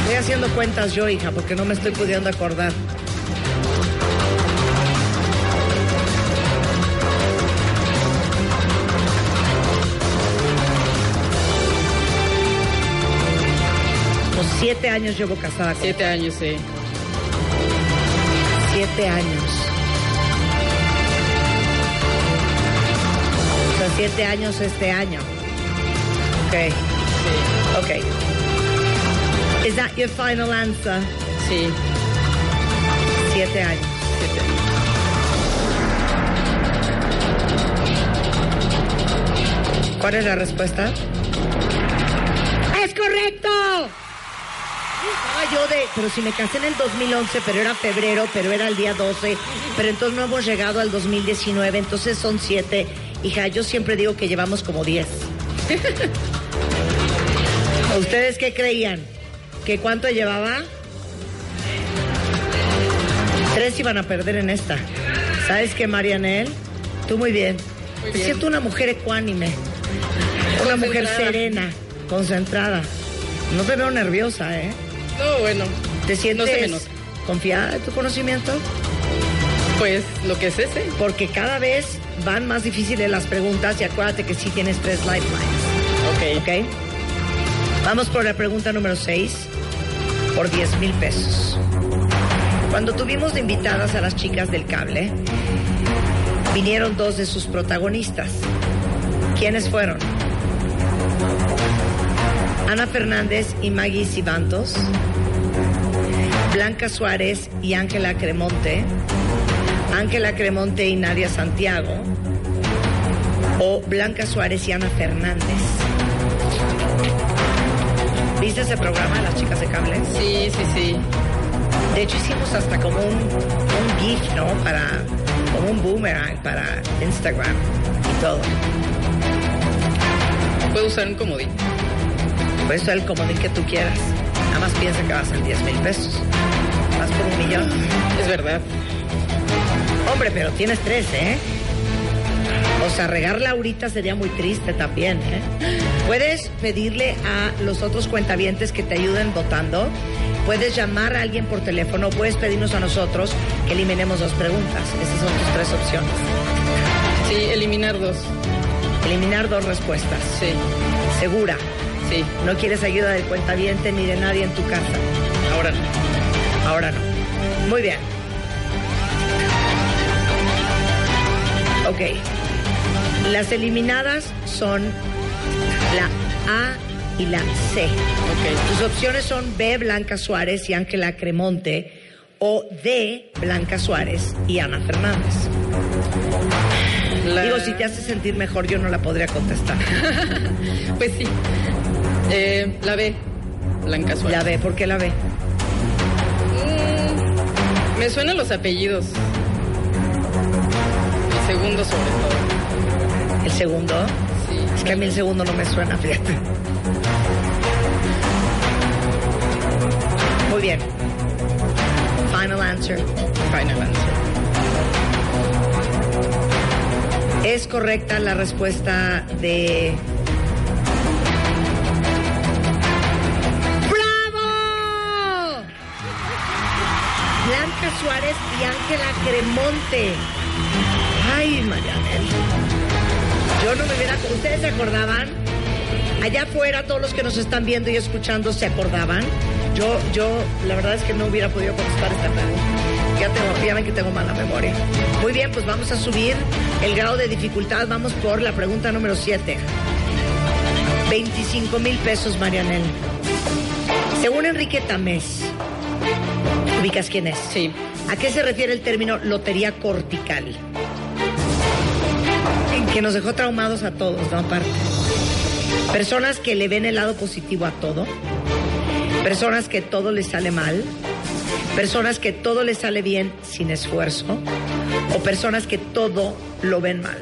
Estoy haciendo cuentas yo, hija, porque no me estoy pudiendo acordar. Siete años llevo casada con Siete años, sí. Siete años. O sea, siete años este año. Ok, Sí. ok. Is that your final answer? Sí. Siete años. Siete años. ¿Cuál es la respuesta? ¡Es correcto! Yo de, pero si me casé en el 2011, pero era febrero, pero era el día 12, pero entonces no hemos llegado al 2019, entonces son siete. Hija, yo siempre digo que llevamos como 10. (laughs) ¿Ustedes qué creían? ¿Que cuánto llevaba? Tres iban a perder en esta. ¿Sabes qué, Marianel? Tú muy bien. Muy bien. siento una mujer ecuánime. Una mujer serena, concentrada. No te veo nerviosa, ¿eh? No, bueno. ¿Te No sientes se me nota. confiada en tu conocimiento? Pues lo que es ese. Porque cada vez van más difíciles las preguntas y acuérdate que sí tienes tres lifelines. Ok. ¿Ok? Vamos por la pregunta número 6 por 10 mil pesos. Cuando tuvimos de invitadas a las chicas del cable, vinieron dos de sus protagonistas. ¿Quiénes fueron? Ana Fernández y Maggie Cibantos, Blanca Suárez y Ángela Cremonte, Ángela Cremonte y Nadia Santiago, o Blanca Suárez y Ana Fernández. ¿Viste ese programa, Las Chicas de Cable? Sí, sí, sí. De hecho, hicimos hasta como un, un GIF, ¿no? Para, como un boomerang para Instagram y todo. Puedo usar un comodín. Puedes usar el comodín que tú quieras. Nada más piensa que vas en 10 mil pesos. Vas por un millón. Es verdad. Hombre, pero tienes tres, ¿eh? O sea, regarla ahorita sería muy triste también, ¿eh? Puedes pedirle a los otros cuentavientes que te ayuden votando. Puedes llamar a alguien por teléfono. Puedes pedirnos a nosotros que eliminemos dos preguntas. Esas son tus tres opciones. Sí, eliminar dos. Eliminar dos respuestas. Sí, Segura. Sí. No quieres ayuda del cuentaviente ni de nadie en tu casa. Ahora no. Ahora no. Muy bien. Ok. Las eliminadas son la A y la C. Ok. Tus opciones son B, Blanca Suárez y Ángela Cremonte, o D, Blanca Suárez y Ana Fernández. La- Digo, si te hace sentir mejor, yo no la podría contestar. (laughs) Pues sí. Eh, la B. Blanca Suárez. La B, ¿por qué la B? Mm, me suenan los apellidos. El segundo sobre todo. ¿El segundo? Sí. Es que a mí el segundo no me suena, fíjate. Muy bien. Final answer. Final answer. Es correcta la respuesta de. Suárez y Ángela Cremonte. Ay, Marianel. Yo no me hubiera. ¿Ustedes se acordaban? Allá afuera, todos los que nos están viendo y escuchando se acordaban. Yo, yo, la verdad es que no hubiera podido contestar esta pregunta. Ya, tengo, ya ven que tengo mala memoria. Muy bien, pues vamos a subir el grado de dificultad. Vamos por la pregunta número 7. 25 mil pesos, Marianel. Según Enrique Tamés, ¿ubicas quién es? Sí. ¿A qué se refiere el término lotería cortical? Que nos dejó traumados a todos, ¿no? Aparte. Personas que le ven el lado positivo a todo. Personas que todo les sale mal. Personas que todo les sale bien sin esfuerzo. O personas que todo lo ven mal.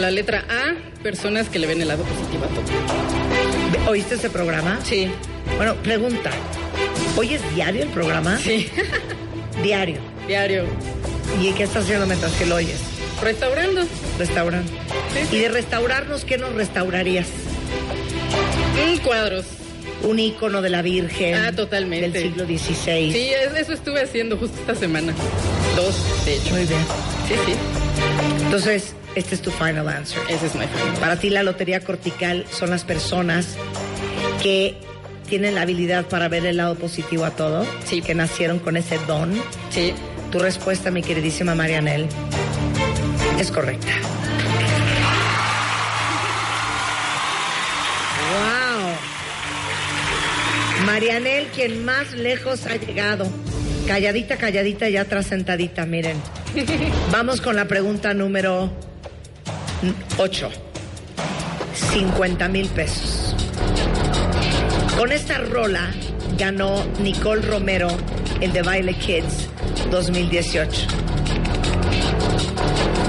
La letra A, personas que le ven el lado positivo a todo. ¿Oíste ese programa? Sí. Bueno, pregunta. ¿Oyes diario el programa? Sí. (laughs) Diario. Diario. ¿Y qué estás haciendo mientras que lo oyes? Restaurando. Restaurante. Sí. ¿Y de restaurarnos qué nos restaurarías? Mm, cuadros. Un ícono de la Virgen. Ah, totalmente. Del siglo XVI. Sí, es- eso estuve haciendo justo esta semana. Dos, de hecho. Muy bien. Sí, sí. Entonces, este es tu final answer. Ese es mi fan. Para ti la lotería cortical son las personas que tienen la habilidad para ver el lado positivo a todo, Sí. que nacieron con ese don. Sí. Tu respuesta, mi queridísima Marianel, es correcta. ¡Wow! Marianel, quien más lejos ha llegado. Calladita, calladita, ya trasentadita, miren. (laughs) Vamos con la pregunta número 8. 50 mil pesos. Con esta rola ganó Nicole Romero el de Baile Kids 2018.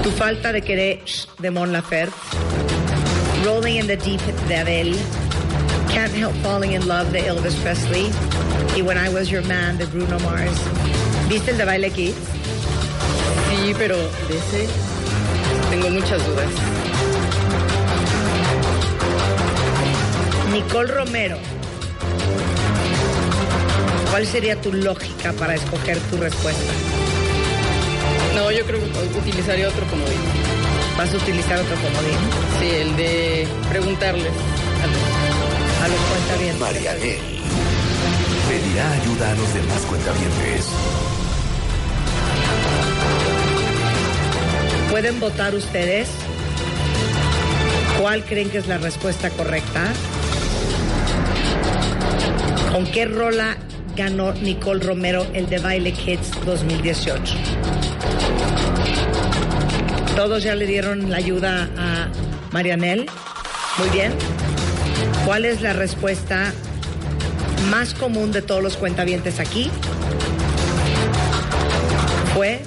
Tu falta de querer de Mon Laferte. Rolling in the Deep de Adele. Can't Help Falling in Love de Elvis Presley. Y When I Was Your Man de Bruno Mars. ¿Viste el de Baile Kids? Sí, pero de ese tengo muchas dudas. Nicole Romero. ¿Cuál sería tu lógica para escoger tu respuesta? No, yo creo que utilizaría otro comodín. ¿Vas a utilizar otro comodín? Sí, el de preguntarles a los A los cuentavientes. Marianel pedirá ayuda a los demás cuentavientes. ¿Pueden votar ustedes? ¿Cuál creen que es la respuesta correcta? ¿Con qué rola ganó Nicole Romero el de Baile Kids 2018? ¿Todos ya le dieron la ayuda a Marianel? Muy bien. ¿Cuál es la respuesta más común de todos los cuentavientes aquí? Fue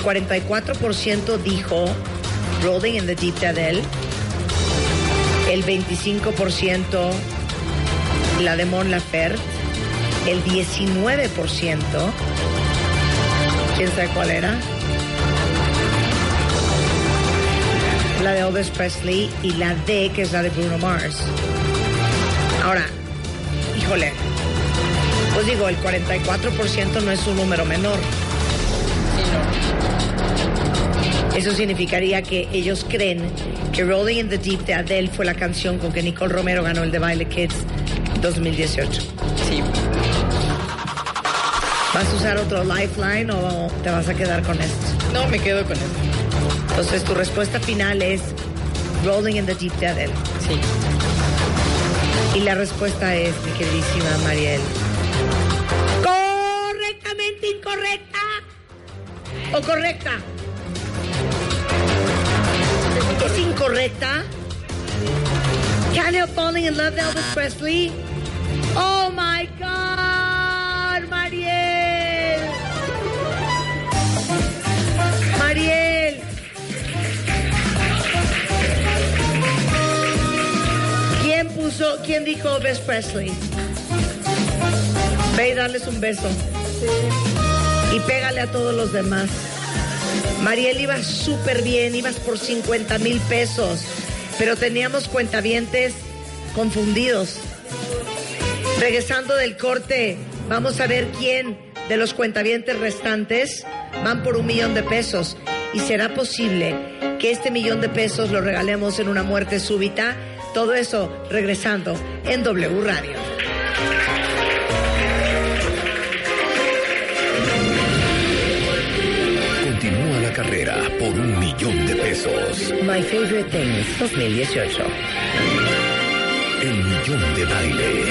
El 44% dijo Rolling in the Deep de Adele. El 25% la de Mon Laferte. El 19%. ¿Quién sabe cuál era? La de Elvis Presley y la D, que es la de Bruno Mars. Ahora, híjole, pues digo, el 44% no es un número menor. Eso significaría que ellos creen que Rolling in the Deep de Adele fue la canción con que Nicole Romero ganó el de Baile Kids 2018. Sí. ¿Vas a usar otro lifeline o te vas a quedar con esto? No, me quedo con eso. Entonces tu respuesta final es Rolling in the Deep de Adele. Sí. Y la respuesta es, mi queridísima Mariel. ¿O correcta? ¿Es incorrecta? Can't Help Falling in Love de Elvis Presley. Oh my God, Mariel. Mariel. ¿Quién puso, quién dijo Elvis Presley? Ve y darles un beso. Y pégale a todos los demás. Mariel ibas súper bien, ibas por 50 mil pesos, pero teníamos cuentavientes confundidos. Regresando del corte, vamos a ver quién de los cuentavientes restantes van por un millón de pesos. ¿Y será posible que este millón de pesos lo regalemos en una muerte súbita? Todo eso regresando en W Radio. Por un millón de pesos. My Favorite Things 2018. El millón de baile.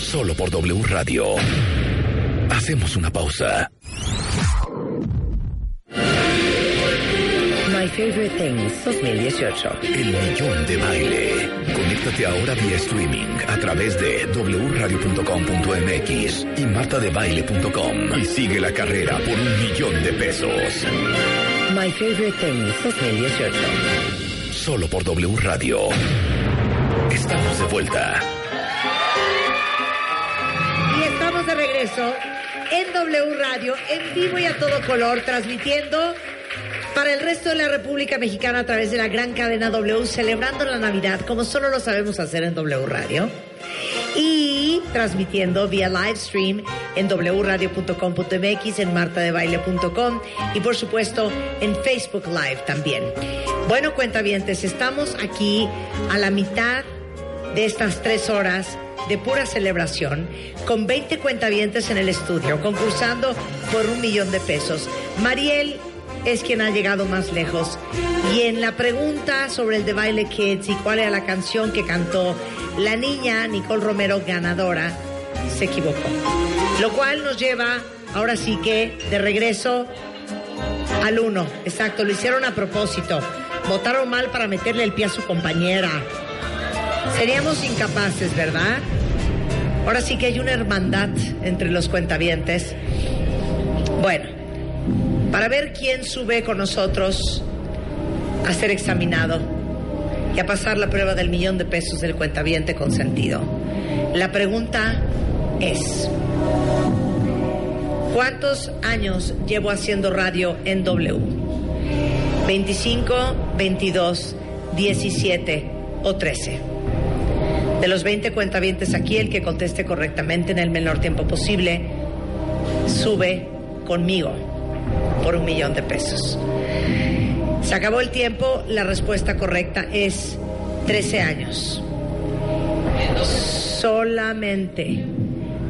Solo por W Radio. Hacemos una pausa. My Favorite Things 2018. El millón de baile. Conéctate ahora vía streaming a través de wradio.com.mx y martadebaile.com y sigue la carrera por un millón de pesos. My Favorite Things 2018. Solo por W Radio. Estamos de vuelta. Y estamos de regreso en W Radio, en vivo y a todo color, transmitiendo para el resto de la República Mexicana a través de la gran cadena W, celebrando la Navidad como solo lo sabemos hacer en W Radio. Y transmitiendo vía live stream en wradio.com.mx, en martadebaile.com y por supuesto en Facebook Live también. Bueno, cuentavientes, estamos aquí a la mitad de estas tres horas de pura celebración, con 20 cuentavientes en el estudio, concursando por un millón de pesos. Mariel es quien ha llegado más lejos. Y en la pregunta sobre el de Baile Kids y cuál era la canción que cantó la niña Nicole Romero ganadora, se equivocó. Lo cual nos lleva, ahora sí que, de regreso al uno. Exacto, lo hicieron a propósito. Votaron mal para meterle el pie a su compañera. Seríamos incapaces, ¿verdad? Ahora sí que hay una hermandad entre los cuentavientes. Bueno, para ver quién sube con nosotros a ser examinado y a pasar la prueba del millón de pesos del cuentaviente consentido. La pregunta es, ¿cuántos años llevo haciendo radio en W? ¿25, 22, 17 o 13? De los 20 cuentavientes aquí, el que conteste correctamente en el menor tiempo posible, sube conmigo por un millón de pesos. Se acabó el tiempo, la respuesta correcta es 13 años. Solamente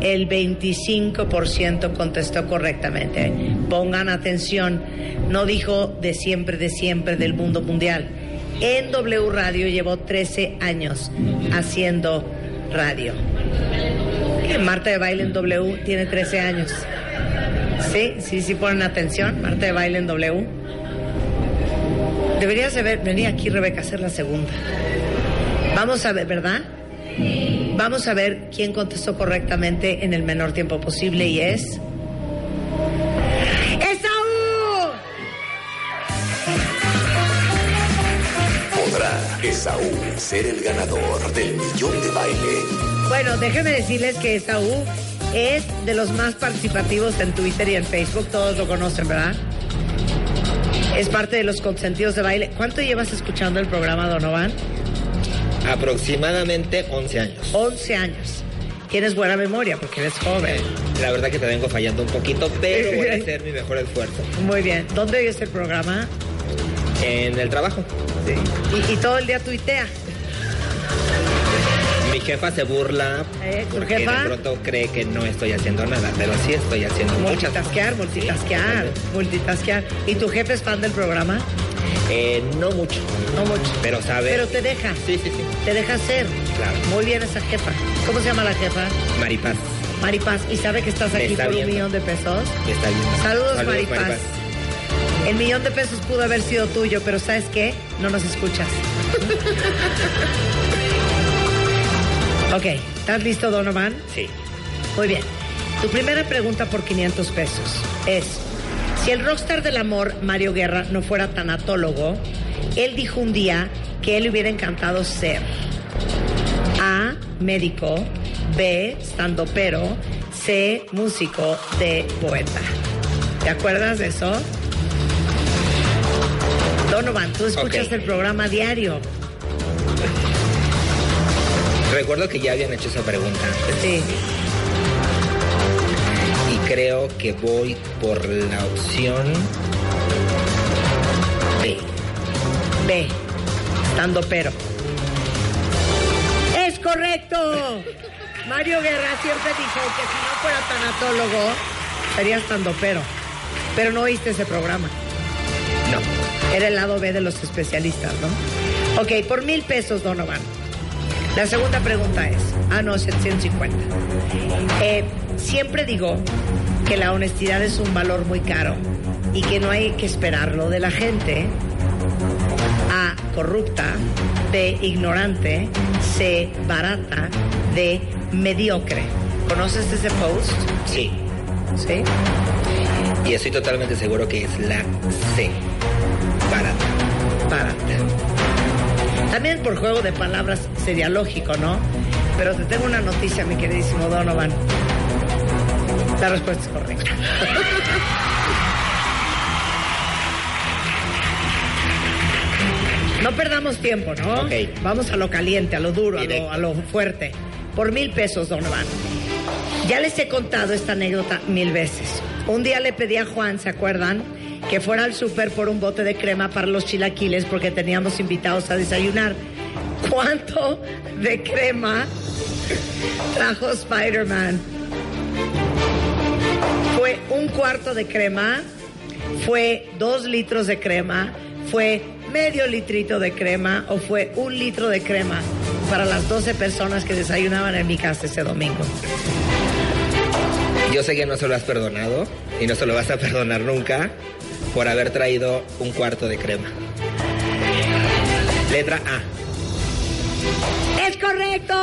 el 25% contestó correctamente. Pongan atención, no dijo de siempre, de siempre del mundo mundial. En W Radio llevó 13 años haciendo radio. Marta de Baile en W tiene 13 años. Sí, sí, sí ponen atención. Marta de Baile en W. Deberías de ver, venir aquí, Rebeca, a hacer la segunda. Vamos a ver, ¿verdad? Vamos a ver quién contestó correctamente en el menor tiempo posible y es. ¡Esaú! ¿Podrá Esaú ser el ganador del millón de baile? Bueno, déjenme decirles que Esaú es de los más participativos en Twitter y en Facebook. Todos lo conocen, ¿verdad? Es parte de los consentidos de baile. ¿Cuánto llevas escuchando el programa, Donovan? Aproximadamente 11 años. 11 años. Tienes buena memoria porque eres joven. La verdad que te vengo fallando un poquito, pero voy a (laughs) hacer mi mejor esfuerzo. Muy bien. ¿Dónde oyes el programa? En el trabajo. Y, y todo el día tuitea. Jefa se burla ¿Eh? ¿Tu porque jefa? de pronto cree que no estoy haciendo nada, pero sí estoy haciendo muchas Multitasquear, multitasquear, multitasquear. ¿Y tu jefe es fan del programa? Eh, no mucho, No mucho. pero sabe. Pero te deja. Sí, sí, sí. Te deja ser. Claro. Muy bien esa jefa. ¿Cómo se llama la jefa? Maripaz, Maripaz. ¿Y sabe que estás aquí está por un millón de pesos? me está viendo. Saludos, Maripaz. El millón de pesos pudo haber sido tuyo, pero ¿sabes qué? No nos escuchas. (laughs) ok, ¿estás listo, Donovan? Sí. Muy bien. Tu primera pregunta por 500 pesos es, si el rockstar del amor, Mario Guerra, no fuera tanatólogo, él dijo un día que él le hubiera encantado ser A, médico, B, standopero, C, músico, D, poeta. ¿Te acuerdas de eso? Donovan, tú escuchas el programa diario. Recuerdo que ya habían hecho esa pregunta. Sí. Y creo que voy por la opción B. B. Estando pero. ¡Es correcto! Mario Guerra siempre dijo que si no fuera tanatólogo, sería estando pero. Pero no oíste ese programa. No. Era el lado B de los especialistas, ¿no? Ok, por mil pesos, Donovan. La segunda pregunta es, ah, no, 750. Eh, siempre digo que la honestidad es un valor muy caro y que no hay que esperarlo de la gente. A, corrupta, B, ignorante, C, barata, D, mediocre. ¿Conoces ese post? Sí. Sí. Y estoy totalmente seguro que es la C. Barata. También por juego de palabras sería lógico, ¿no? Pero te tengo una noticia, mi queridísimo Donovan. La respuesta es correcta. No perdamos tiempo, ¿no? Ok. Vamos a lo caliente, a lo duro, a lo, Directo. a lo fuerte. Por mil pesos, Donovan. Ya les he contado esta anécdota mil veces. Un día le pedí a Juan, ¿se acuerdan? Que fuera al súper por un bote de crema para los chilaquiles porque teníamos invitados a desayunar. ¿Cuánto de crema trajo Spider-Man? Fue un cuarto de crema, fue dos litros de crema, fue medio litrito de crema o fue un litro de crema para las 12 personas que desayunaban en mi casa ese domingo. Yo sé que no se lo has perdonado y no se lo vas a perdonar nunca por haber traído un cuarto de crema. Letra A. ¡Es correcto!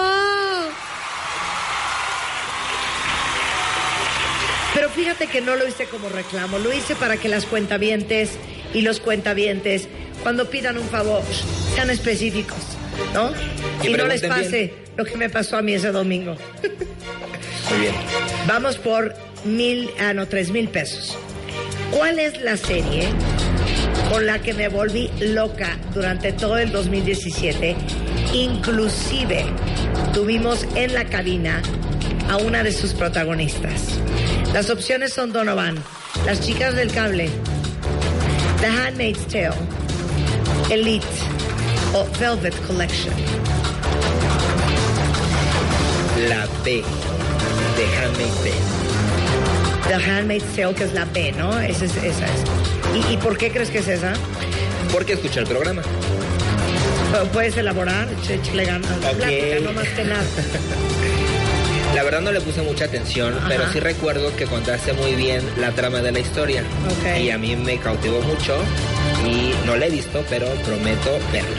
Pero fíjate que no lo hice como reclamo, lo hice para que las cuentavientes y los cuentavientes, cuando pidan un favor, sean específicos, ¿no? Y Y, no les pase bien. lo que me pasó a mí ese domingo. Muy bien. Vamos por mil, ah, no, tres mil pesos. ¿Cuál es la serie con la que me volví loca durante todo el 2017? Inclusive tuvimos en la cabina a una de sus protagonistas. Las opciones son Donovan, Las chicas del cable, The Handmaid's Tale, Elite o Velvet Collection. La B de Handmaid's Tale. The Handmaid's Tale, que es la B, ¿no? Esa es. Esa es. ¿Y, y por qué crees que es esa? Porque escuché el programa. ¿Puedes elaborar? Ch- Échale ganas. Ok. Plática, no más que nada. (laughs) La verdad no le puse mucha atención, Ajá. pero sí recuerdo que contaste muy bien la trama de la historia. Y a mí me cautivó mucho y no la he visto, pero prometo verla,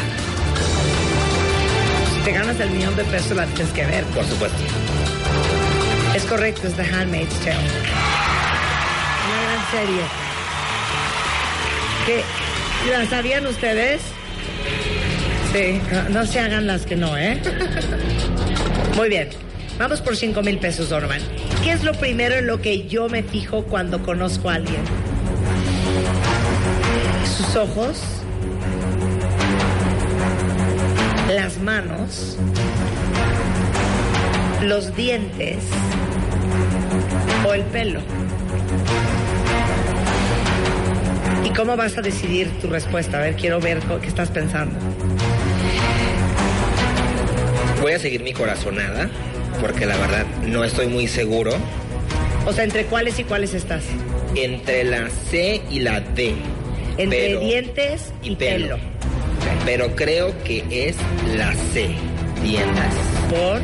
Si te ganas el millón de pesos, la tienes que ver. por supuesto. Es correcto, es The Handmaid's Tale. Serie. ¿Qué? ¿La sabían ustedes? Sí, no, se hagan las que no, ¿eh? (laughs) Muy bien. Vamos por cinco mil pesos, Donovan. ¿Qué es lo primero en lo que yo me fijo cuando conozco a alguien? Sus ojos, las manos, los dientes o el pelo. ¿Y cómo vas a decidir tu respuesta? A ver, quiero ver qué estás pensando. Voy a seguir mi corazonada, porque la verdad no estoy muy seguro. O sea, ¿entre cuáles y cuáles estás? Entre la C y la D. Entre pero- dientes y, y pelo. pelo. Pero creo que es la C. Dientes. Por.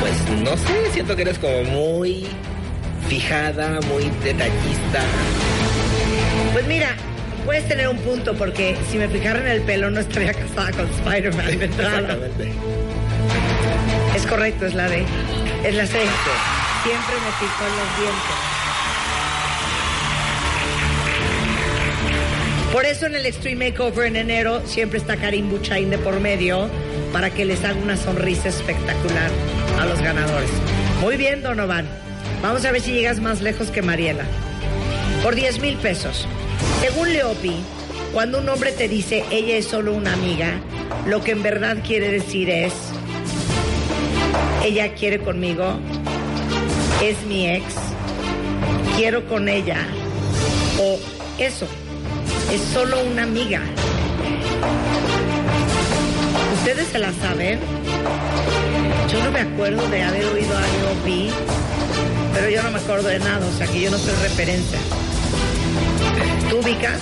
Pues no sé, siento que eres como muy fijada, muy detallista. Pues mira, puedes tener un punto porque si me fijara en el pelo no estaría casada con Spider-Man de entrada. Exactamente. Es correcto, es la D. Es la C. Siempre me fijo en los dientes. Por eso en el Extreme Makeover en enero siempre está Karim Buchain de por medio para que les haga una sonrisa espectacular a los ganadores. Muy bien, Donovan. Vamos a ver si llegas más lejos que Mariela. Por 10 mil pesos. Según Leopi, cuando un hombre te dice ella es solo una amiga, lo que en verdad quiere decir es, ella quiere conmigo, es mi ex, quiero con ella, o eso, es solo una amiga. ¿Ustedes se la saben? Yo no me acuerdo de haber oído algo vi, pero yo no me acuerdo de nada, o sea que yo no soy referencia. ¿Tú ubicas?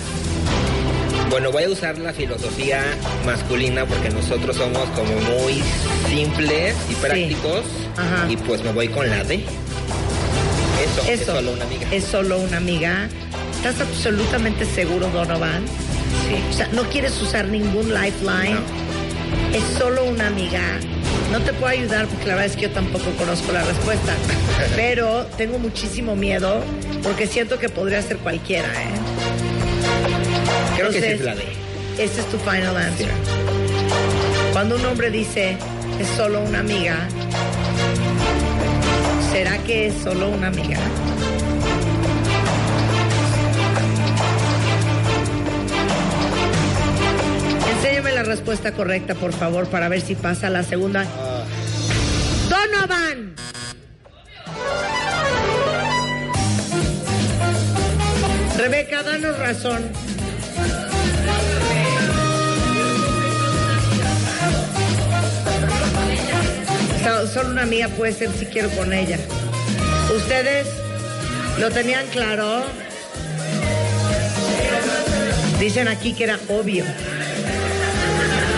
Bueno, voy a usar la filosofía masculina porque nosotros somos como muy simples y prácticos. Ajá. Y pues me voy con la D. Eso, es solo una amiga. Es solo una amiga. ¿Estás absolutamente seguro, Donovan? Sí. O sea, no quieres usar ningún lifeline. Es solo una amiga. No te puedo ayudar porque la verdad es que yo tampoco conozco la respuesta. (laughs) Pero tengo muchísimo miedo porque siento que podría ser cualquiera, ¿eh? Creo que sí es la D. Ese es tu final answer. Cuando un hombre dice es solo una amiga, ¿será que es solo una amiga? Enséñame la respuesta correcta, por favor, para ver si pasa la segunda. Donovan. Rebeca, danos razón. So- Solo una amiga puede ser si quiero con ella. ¿Ustedes lo tenían claro? Dicen aquí que era obvio.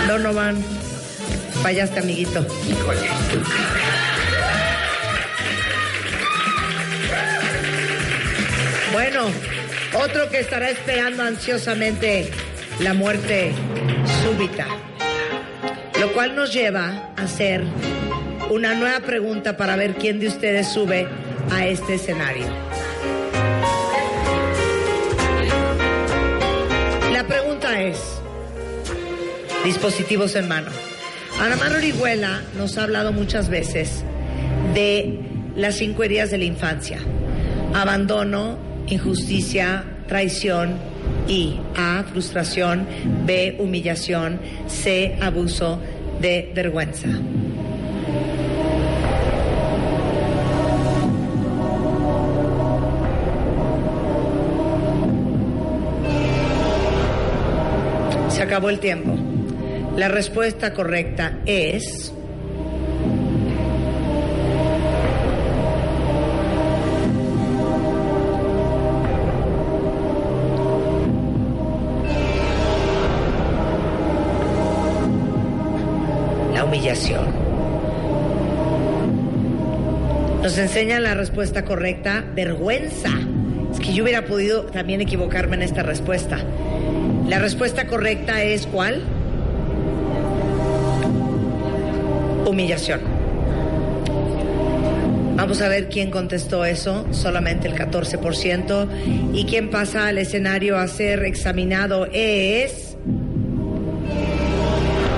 No, no van. Fallaste, amiguito. Bueno, otro que estará esperando ansiosamente la muerte súbita. Lo cual nos lleva a hacer una nueva pregunta para ver quién de ustedes sube a este escenario. La pregunta es, dispositivos en mano. Ana Mar Orihuela nos ha hablado muchas veces de las cinco heridas de la infancia. Abandono, injusticia, traición y A, frustración, B, humillación, C, abuso de vergüenza. Se acabó el tiempo. La respuesta correcta es... La humillación. Nos enseña la respuesta correcta, vergüenza. Es que yo hubiera podido también equivocarme en esta respuesta. La respuesta correcta es ¿cuál? Humillación. Vamos a ver quién contestó eso, solamente el 14%. Y quién pasa al escenario a ser examinado es...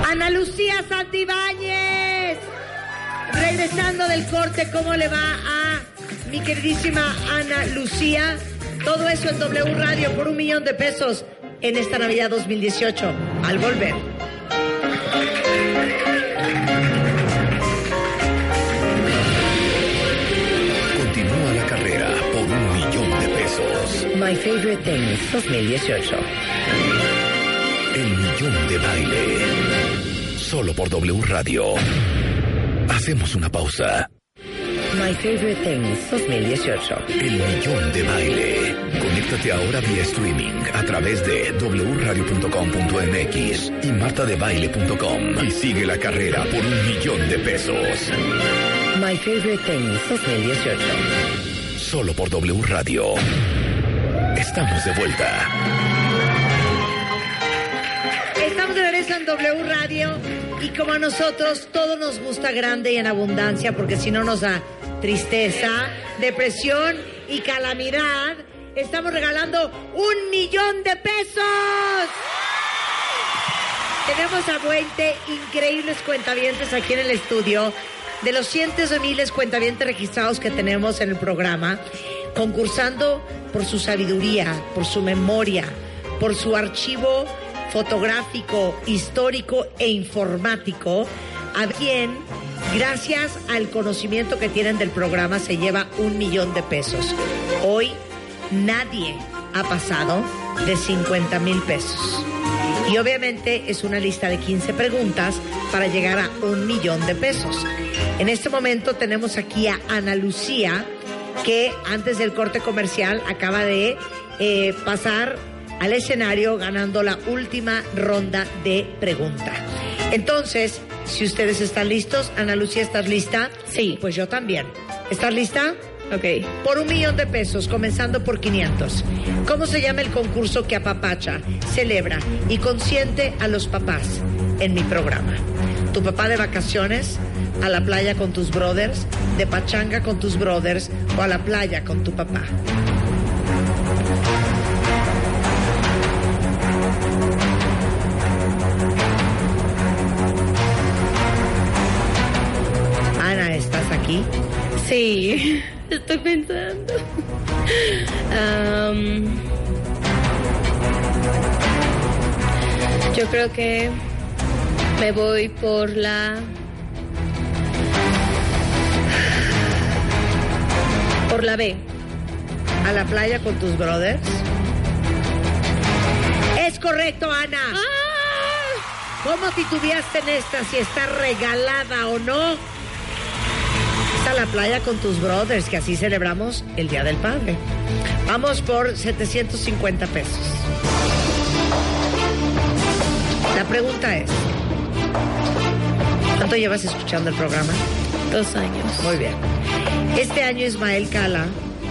Ana Lucía Santibáñez. Regresando del corte, ¿cómo le va a mi queridísima Ana Lucía? Todo eso en W Radio por un millón de pesos en esta Navidad 2018. Al volver. My Favorite Things 2018. El millón de baile. Solo por W Radio. Hacemos una pausa. My Favorite Things 2018. El millón de baile. Conéctate ahora vía streaming a través de wradio.com.mx y martadebaile.com y sigue la carrera por un millón de pesos. My Favorite Things 2018. Solo por W Radio. Estamos de vuelta. Estamos de regreso en W Radio y como a nosotros todo nos gusta grande y en abundancia porque si no nos da tristeza, depresión y calamidad, estamos regalando un millón de pesos. Tenemos a 20 increíbles cuentavientes aquí en el estudio. De los cientos de miles cuentavientes registrados que tenemos en el programa, concursando por su sabiduría, por su memoria, por su archivo fotográfico, histórico e informático, a quien, gracias al conocimiento que tienen del programa, se lleva un millón de pesos. Hoy nadie ha pasado de 50 mil pesos. Y obviamente es una lista de 15 preguntas para llegar a un millón de pesos. En este momento tenemos aquí a Ana Lucía, que antes del corte comercial acaba de eh, pasar al escenario ganando la última ronda de pregunta. Entonces, si ustedes están listos, Ana Lucía, ¿estás lista? Sí. Pues yo también. ¿Estás lista? Ok. Por un millón de pesos, comenzando por 500. ¿Cómo se llama el concurso que apapacha, celebra y consiente a los papás en mi programa? Tu papá de vacaciones, a la playa con tus brothers, de pachanga con tus brothers o a la playa con tu papá. Ana, ¿estás aquí? Sí, (laughs) estoy pensando. Yo creo que me voy por la... Por la B. ¿A la playa con tus brothers? Es correcto, Ana. ¿Cómo titubeaste en esta? Si está regalada o no. Está la playa con tus brothers, que así celebramos el Día del Padre. Vamos por 750 pesos. La pregunta es, ¿cuánto llevas escuchando el programa? Dos años. Muy bien. Este año Ismael Cala,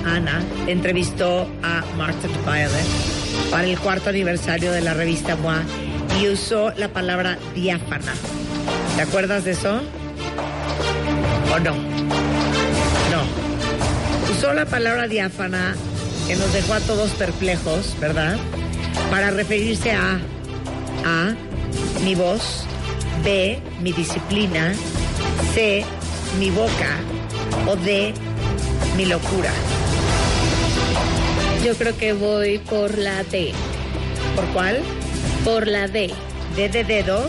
Ana, entrevistó a Martha Violet para el cuarto aniversario de la revista MOA y usó la palabra diáfana. ¿Te acuerdas de eso? ¿O no? No. Usó la palabra diáfana que nos dejó a todos perplejos, ¿verdad? Para referirse a A, mi voz, B, mi disciplina, C, mi boca o D, mi locura. Yo creo que voy por la D. ¿Por cuál? Por la D. D de dedo.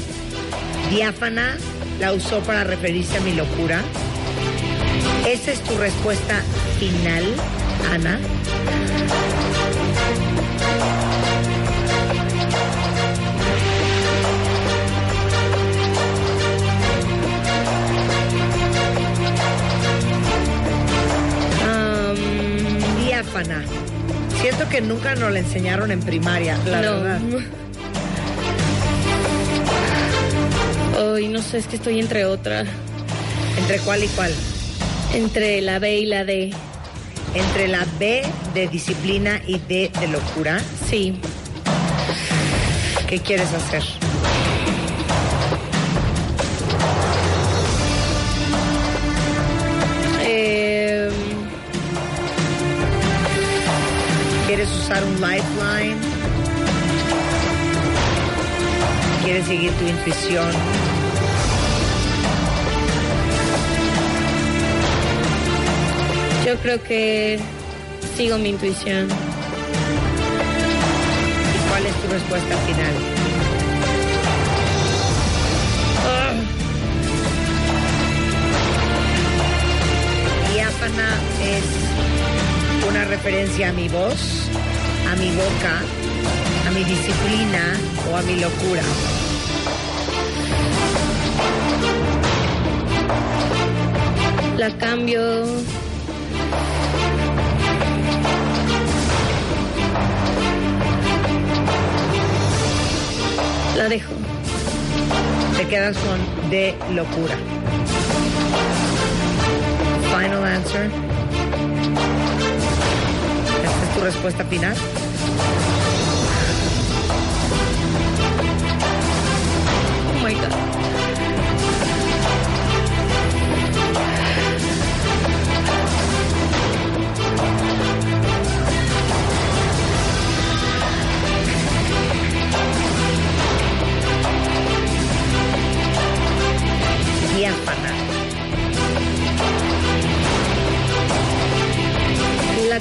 Diáfana la usó para referirse a mi locura. ¿Esa es tu respuesta final, Ana? Siento que nunca nos la enseñaron en primaria, la no. verdad. Hoy no sé, es que estoy entre otra. ¿Entre cuál y cuál? Entre la B y la D. Entre la B de disciplina y D de locura. Sí. ¿Qué quieres hacer? ¿Quieres seguir tu intuición? yo creo que sigo mi intuición. ¿Y cuál es tu respuesta final? Diáfana es una referencia a mi voz, a mi boca, a mi disciplina o a mi locura. La cambio. La dejo. Te quedas con de locura. Final answer. ¿Esta es tu respuesta final?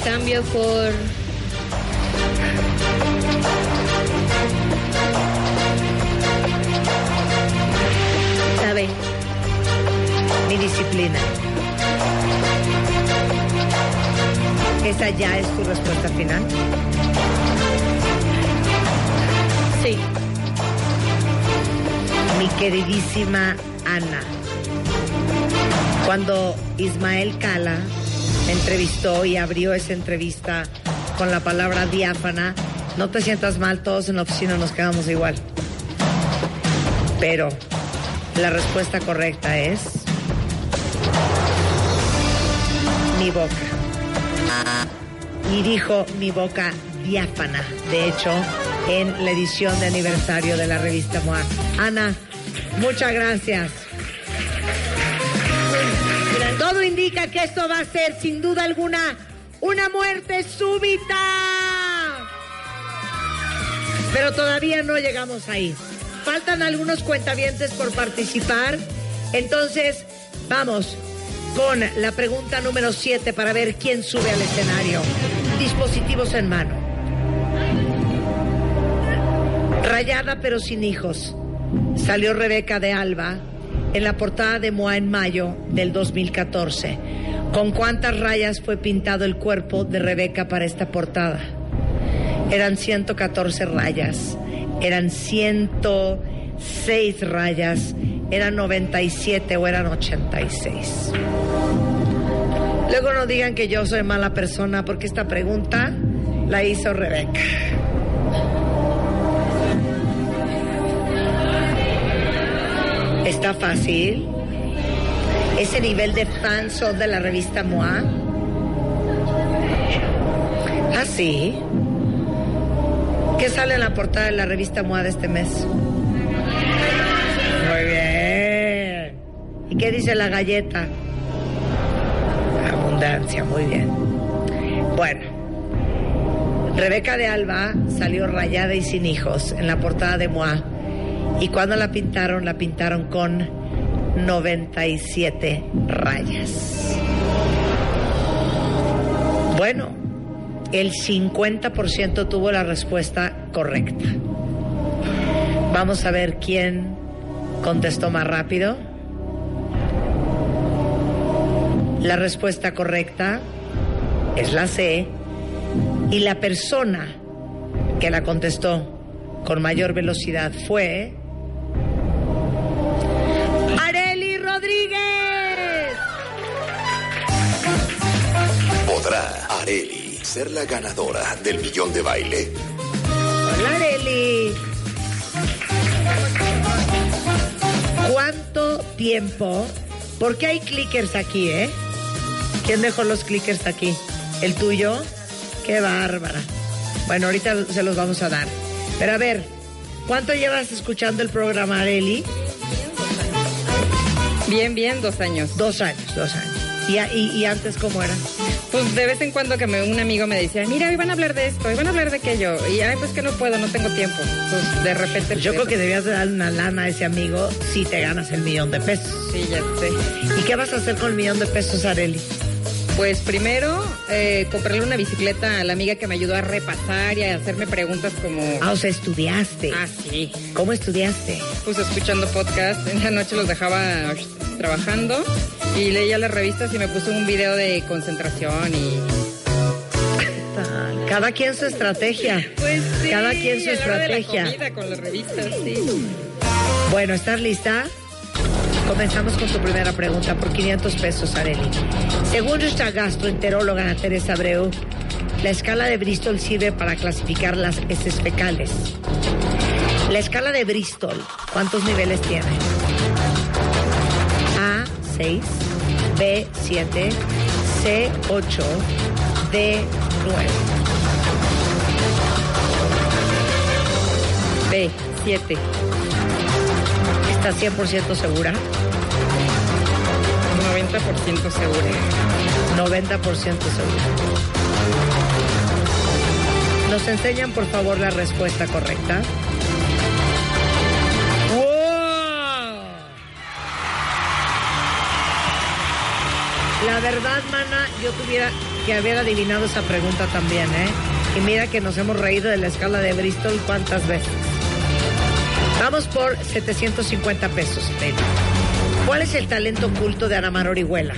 Cambio por. La B. Mi disciplina. ¿Esa ya es tu respuesta final? Sí. Mi queridísima Ana. Cuando Ismael Cala entrevistó y abrió esa entrevista con la palabra diáfana, no te sientas mal, todos en la oficina nos quedamos igual. Pero la respuesta correcta es mi boca. Y dijo mi boca diáfana, de hecho, en la edición de aniversario de la revista MOA. Ana, muchas gracias. Todo indica que esto va a ser, sin duda alguna, una muerte súbita. Pero todavía no llegamos ahí. Faltan algunos cuentavientes por participar. Entonces, vamos con la pregunta número 7 para ver quién sube al escenario. Dispositivos en mano. Rayada pero sin hijos. Salió Rebeca de Alba en la portada de Moa en mayo del 2014. ¿Con cuántas rayas fue pintado el cuerpo de Rebeca para esta portada? Eran 114 rayas, eran 106 rayas, eran 97 o eran 86. Luego no digan que yo soy mala persona porque esta pregunta la hizo Rebeca. Está fácil. Ese nivel de fans de la revista MOA. Ah, sí. ¿Qué sale en la portada de la revista MOA de este mes? Muy bien. ¿Y qué dice la galleta? Abundancia, muy bien. Bueno, Rebeca de Alba salió rayada y sin hijos en la portada de MOA. Y cuando la pintaron, la pintaron con 97 rayas. Bueno, el 50% tuvo la respuesta correcta. Vamos a ver quién contestó más rápido. La respuesta correcta es la C. Y la persona que la contestó con mayor velocidad fue... ¿Podrá Areli ser la ganadora del millón de baile? Hola Areli. ¿Cuánto tiempo? Porque hay clickers aquí, ¿eh? ¿Quién dejó los clickers aquí? ¿El tuyo? Qué bárbara. Bueno, ahorita se los vamos a dar. Pero a ver, ¿cuánto llevas escuchando el programa, Areli? Bien, bien, dos años. Dos años, dos años. ¿Y, y antes cómo era? Pues de vez en cuando que me, un amigo me decía, mira, hoy van a hablar de esto, hoy van a hablar de aquello. Y ay, pues que no puedo, no tengo tiempo. Pues de repente. Yo creo que debías de darle una lana a ese amigo si te ganas el millón de pesos. Sí, ya sé. ¿Y qué vas a hacer con el millón de pesos, Areli? Pues primero, eh, comprarle una bicicleta a la amiga que me ayudó a repasar y a hacerme preguntas como. Ah, o sea, estudiaste. Ah, sí. ¿Cómo estudiaste? Pues escuchando podcast. En la noche los dejaba trabajando y leía las revistas y me puse un video de concentración y. Tal. Cada quien su estrategia. Pues sí. Cada quien su la estrategia. comida con las revistas, sí. Bueno, ¿estás lista? Comenzamos con tu primera pregunta por 500 pesos, Areli. Según nuestra gastroenteróloga Ana Teresa Abreu, la escala de Bristol sirve para clasificar las heces fecales. La escala de Bristol, ¿cuántos niveles tiene? A, 6, B, 7, C, 8, D, 9. B, 7. ¿Estás 100% segura? 90% segura. 90% seguro. ¿Nos enseñan, por favor, la respuesta correcta? La verdad, mana, yo tuviera que haber adivinado esa pregunta también, ¿eh? Y mira que nos hemos reído de la escala de Bristol cuántas veces. Vamos por 750 pesos. Ven. ¿Cuál es el talento oculto de Ana Mar Orihuela?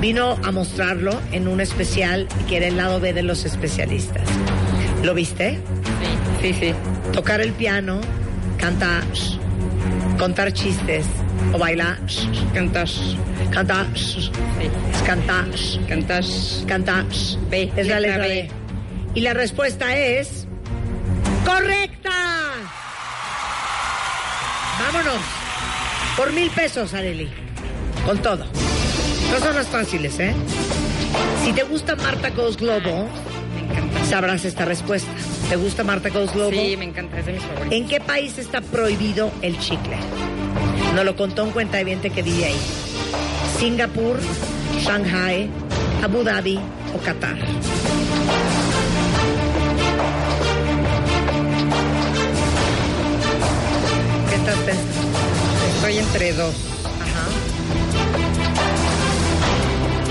Vino a mostrarlo en un especial que era el lado B de los especialistas. ¿Lo viste? Sí, sí, sí. Tocar el piano, cantar, contar chistes o cantar, Sí. es cantar, Cantar. cantar. B, Es la letra B. Y la respuesta es correcta. Vámonos. Por mil pesos, Areli. Con todo. No son las fáciles, ¿eh? Si te gusta Marta Goes Globo, sabrás esta respuesta. ¿Te gusta Marta Goes Globo? Sí, me encanta. Es de mis favoritos. ¿En qué país está prohibido el chicle? Nos lo contó un cuenta que vive ahí. Singapur, Shanghai, Abu Dhabi o Qatar. ¿Qué estás pensando? Estoy entre dos. Ajá.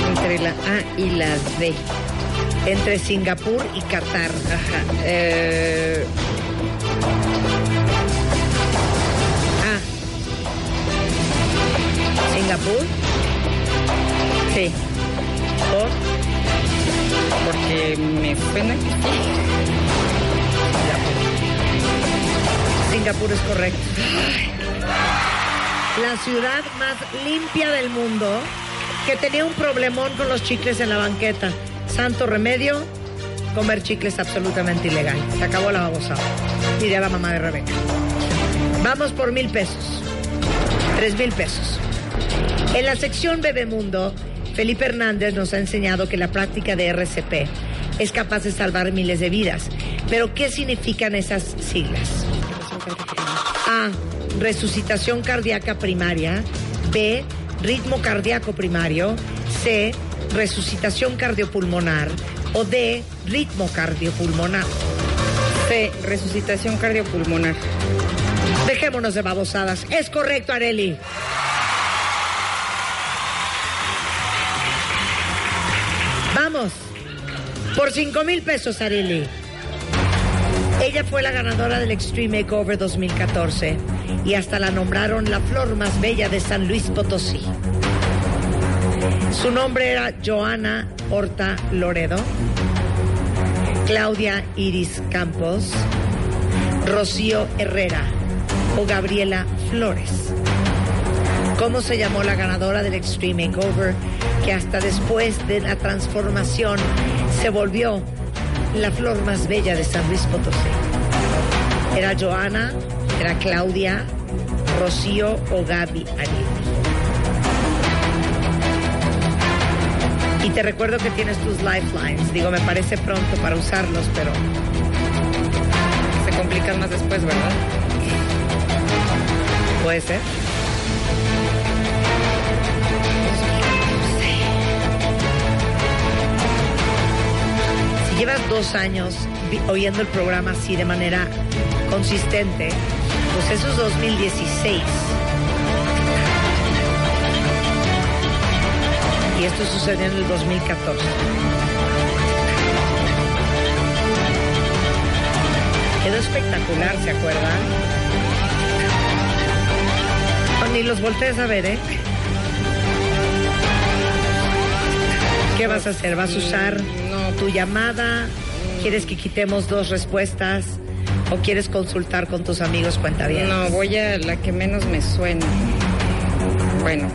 Entre la A y la D. Entre Singapur y Qatar. Ajá. Eh, Singapur. sí. Por Porque me suena. Singapur es correcto. La ciudad más limpia del mundo que tenía un problemón con los chicles en la banqueta. Santo remedio, comer chicles absolutamente ilegal. Se acabó la babosada. Diría la mamá de Rebeca. Vamos por mil pesos. Tres mil pesos. En la sección Bebemundo, Felipe Hernández nos ha enseñado que la práctica de RCP es capaz de salvar miles de vidas. Pero, ¿qué significan esas siglas? A. Resucitación cardíaca primaria. B. Ritmo cardíaco primario. C. Resucitación cardiopulmonar. O D. Ritmo cardiopulmonar. C. Resucitación cardiopulmonar. Dejémonos de babosadas. Es correcto, Areli. Vamos. Por cinco mil pesos, Areli. Ella fue la ganadora del Extreme Makeover 2014 y hasta la nombraron la flor más bella de San Luis Potosí. Su nombre era Joana Horta Loredo, Claudia Iris Campos, Rocío Herrera o Gabriela Flores. ¿Cómo se llamó la ganadora del Extreme Makeover que hasta después de la transformación se volvió la flor más bella de San Luis Potosí? ¿Era Joana? ¿Era Claudia? ¿Rocío o Gaby Ariel? Y te recuerdo que tienes tus lifelines. Digo, me parece pronto para usarlos, pero Se complican más después, ¿verdad? puede ser. Llevas dos años oyendo el programa así de manera consistente, pues eso es 2016. Y esto sucedió en el 2014. Quedó espectacular, ¿se acuerdan? Ni los voltees a ver, ¿eh? ¿Qué vas a hacer? ¿Vas a usar. Tu llamada? ¿Quieres que quitemos dos respuestas? ¿O quieres consultar con tus amigos cuenta bien? No, voy a la que menos me suena. Bueno,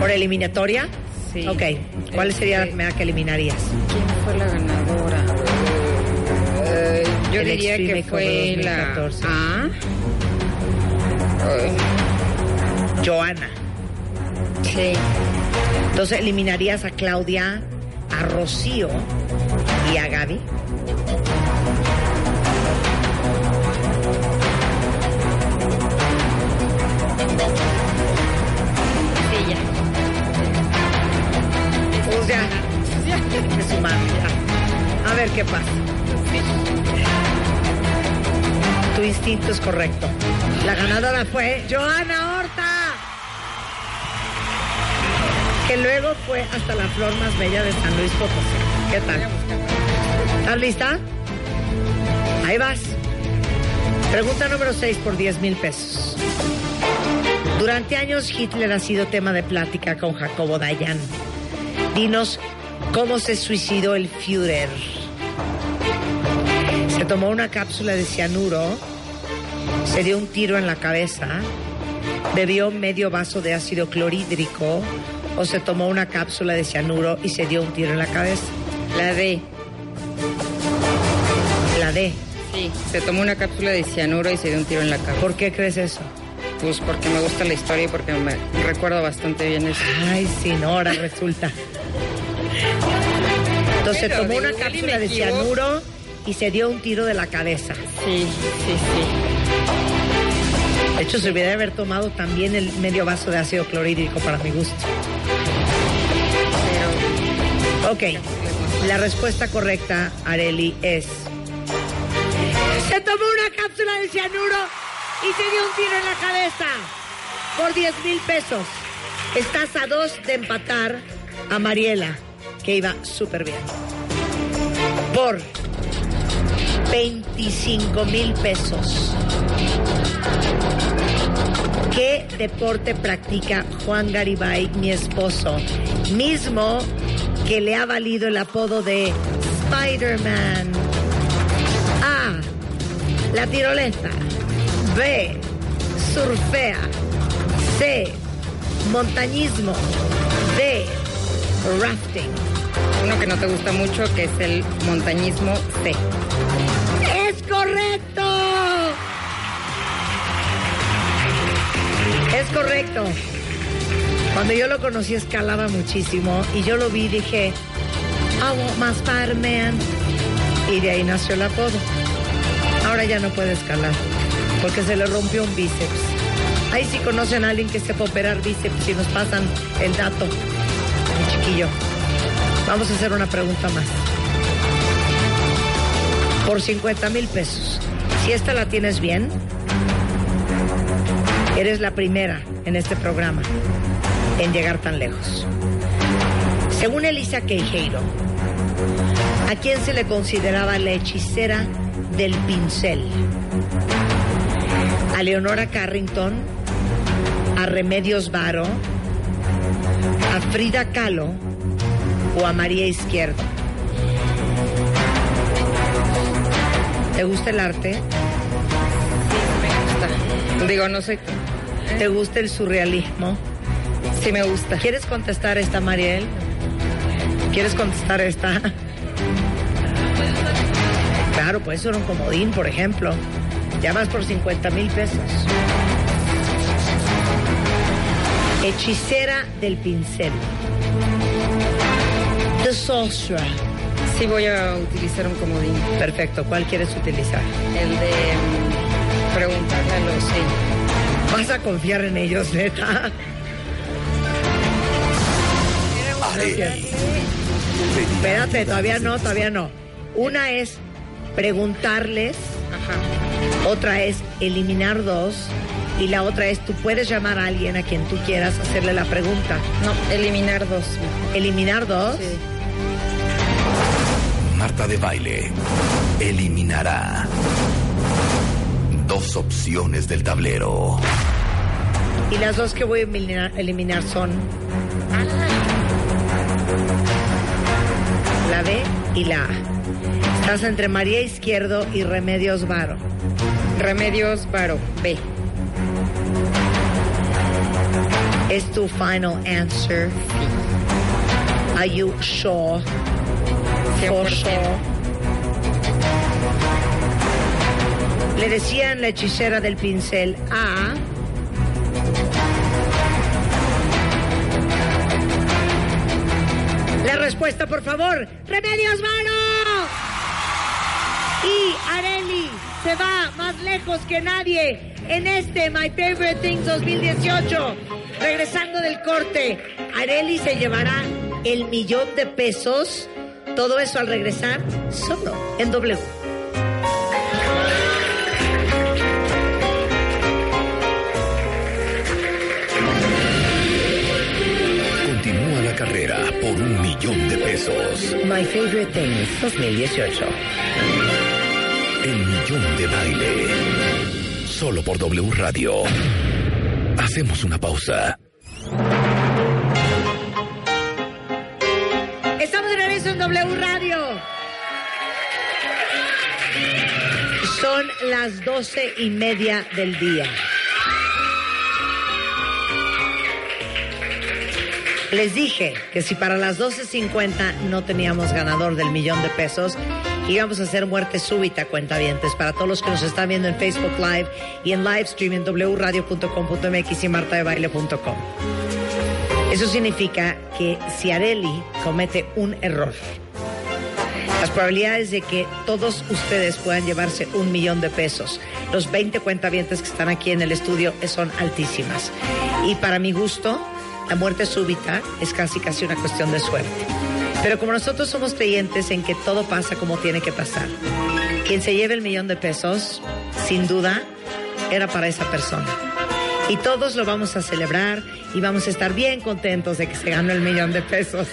¿Por eliminatoria? Sí. Ok. ¿Cuál sería la Este- primera que eliminarías? ¿quién fue la ganadora? Eh, yo El diría que fue la 2014. A. Ay, Joana. sí. Entonces eliminarías a Claudia, a Rocío y a Gaby. Sí, ya. Es humano, ya. A ver qué pasa. Tu instinto es correcto. La ganadora fue Joana Que luego fue hasta la flor más bella de San Luis Potosí. ¿Qué tal? ¿Estás lista? Ahí vas. Pregunta número 6 por 10 mil pesos. Durante años Hitler ha sido tema de plática con Jacobo Dayan. Dinos cómo se suicidó el Führer. Se tomó una cápsula de cianuro, se dio un tiro en la cabeza, bebió medio vaso de ácido clorhídrico o se tomó una cápsula de cianuro y se dio un tiro en la cabeza. La D. La D. Sí, se tomó una cápsula de cianuro y se dio un tiro en la cabeza. ¿Por qué crees eso? Pues porque me gusta la historia y porque me recuerdo bastante bien eso. Ay, sí, no, ahora resulta. Entonces Pero tomó una cápsula de cianuro y se dio un tiro de la cabeza. Sí, sí, sí. De hecho, se hubiera haber tomado también el medio vaso de ácido clorhídrico para mi gusto. Ok, la respuesta correcta, Areli, es... Se tomó una cápsula de cianuro y se dio un tiro en la cabeza por 10 mil pesos. Estás a dos de empatar a Mariela, que iba súper bien. Por 25 mil pesos. ¿Qué deporte practica Juan Garibay, mi esposo? Mismo que le ha valido el apodo de Spider-Man. A. La tirolesa. B. Surfea. C. Montañismo. D. Rafting. uno que no te gusta mucho, que es el montañismo C. ¡Es correcto! Es correcto. Cuando yo lo conocí escalaba muchísimo y yo lo vi y dije, I my Spider-Man. Y de ahí nació el apodo. Ahora ya no puede escalar porque se le rompió un bíceps. Ahí sí conocen a alguien que sepa operar bíceps y nos pasan el dato. Mi chiquillo. Vamos a hacer una pregunta más. Por 50 mil pesos. Si esta la tienes bien, eres la primera en este programa en llegar tan lejos. Según Elisa Queijeiro, ¿a quién se le consideraba la hechicera del pincel? ¿A Leonora Carrington? ¿A Remedios Varo? ¿A Frida Kahlo? ¿O a María Izquierdo? ¿Te gusta el arte? Me gusta. Digo, no sé. ¿Te gusta el surrealismo? Sí me gusta. ¿Quieres contestar esta, Mariel? ¿Quieres contestar esta? Claro, puede ser un comodín, por ejemplo. Llamas por 50 mil pesos. Hechicera del pincel. The Sorcerer. Sí voy a utilizar un comodín. Perfecto. ¿Cuál quieres utilizar? El de mm, preguntarle a los sí. ¿Vas a confiar en ellos, neta? Espérate, todavía no, todavía no. Una es preguntarles, Ajá. otra es eliminar dos y la otra es tú puedes llamar a alguien a quien tú quieras hacerle la pregunta. No, eliminar dos. Eliminar dos. Sí. Marta de Baile eliminará dos opciones del tablero. Y las dos que voy a eliminar, eliminar son la B y la A. Estás entre María Izquierdo y Remedios Varo. Remedios Varo. B. ¿Es tu final answer? Are you sure? For 100%. sure. Le decían la hechicera del pincel a respuesta, por favor. ¡Remedios Varo! Y Areli se va más lejos que nadie en este My Favorite Things 2018. Regresando del corte, Areli se llevará el millón de pesos. Todo eso al regresar solo en W. carrera por un millón de pesos. My Favorite Things 2018. El millón de baile. Solo por W Radio. Hacemos una pausa. Estamos de regreso en W Radio. Son las doce y media del día. Les dije que si para las 12.50 no teníamos ganador del millón de pesos, íbamos a hacer muerte súbita, cuentavientes, para todos los que nos están viendo en Facebook Live y en live stream en wradio.com.mx y martadebaile.com. Eso significa que si Areli comete un error, las probabilidades de que todos ustedes puedan llevarse un millón de pesos, los 20 cuentavientes que están aquí en el estudio, son altísimas. Y para mi gusto, la muerte súbita es casi casi una cuestión de suerte. Pero como nosotros somos creyentes en que todo pasa como tiene que pasar, quien se lleve el millón de pesos, sin duda, era para esa persona. Y todos lo vamos a celebrar y vamos a estar bien contentos de que se ganó el millón de pesos.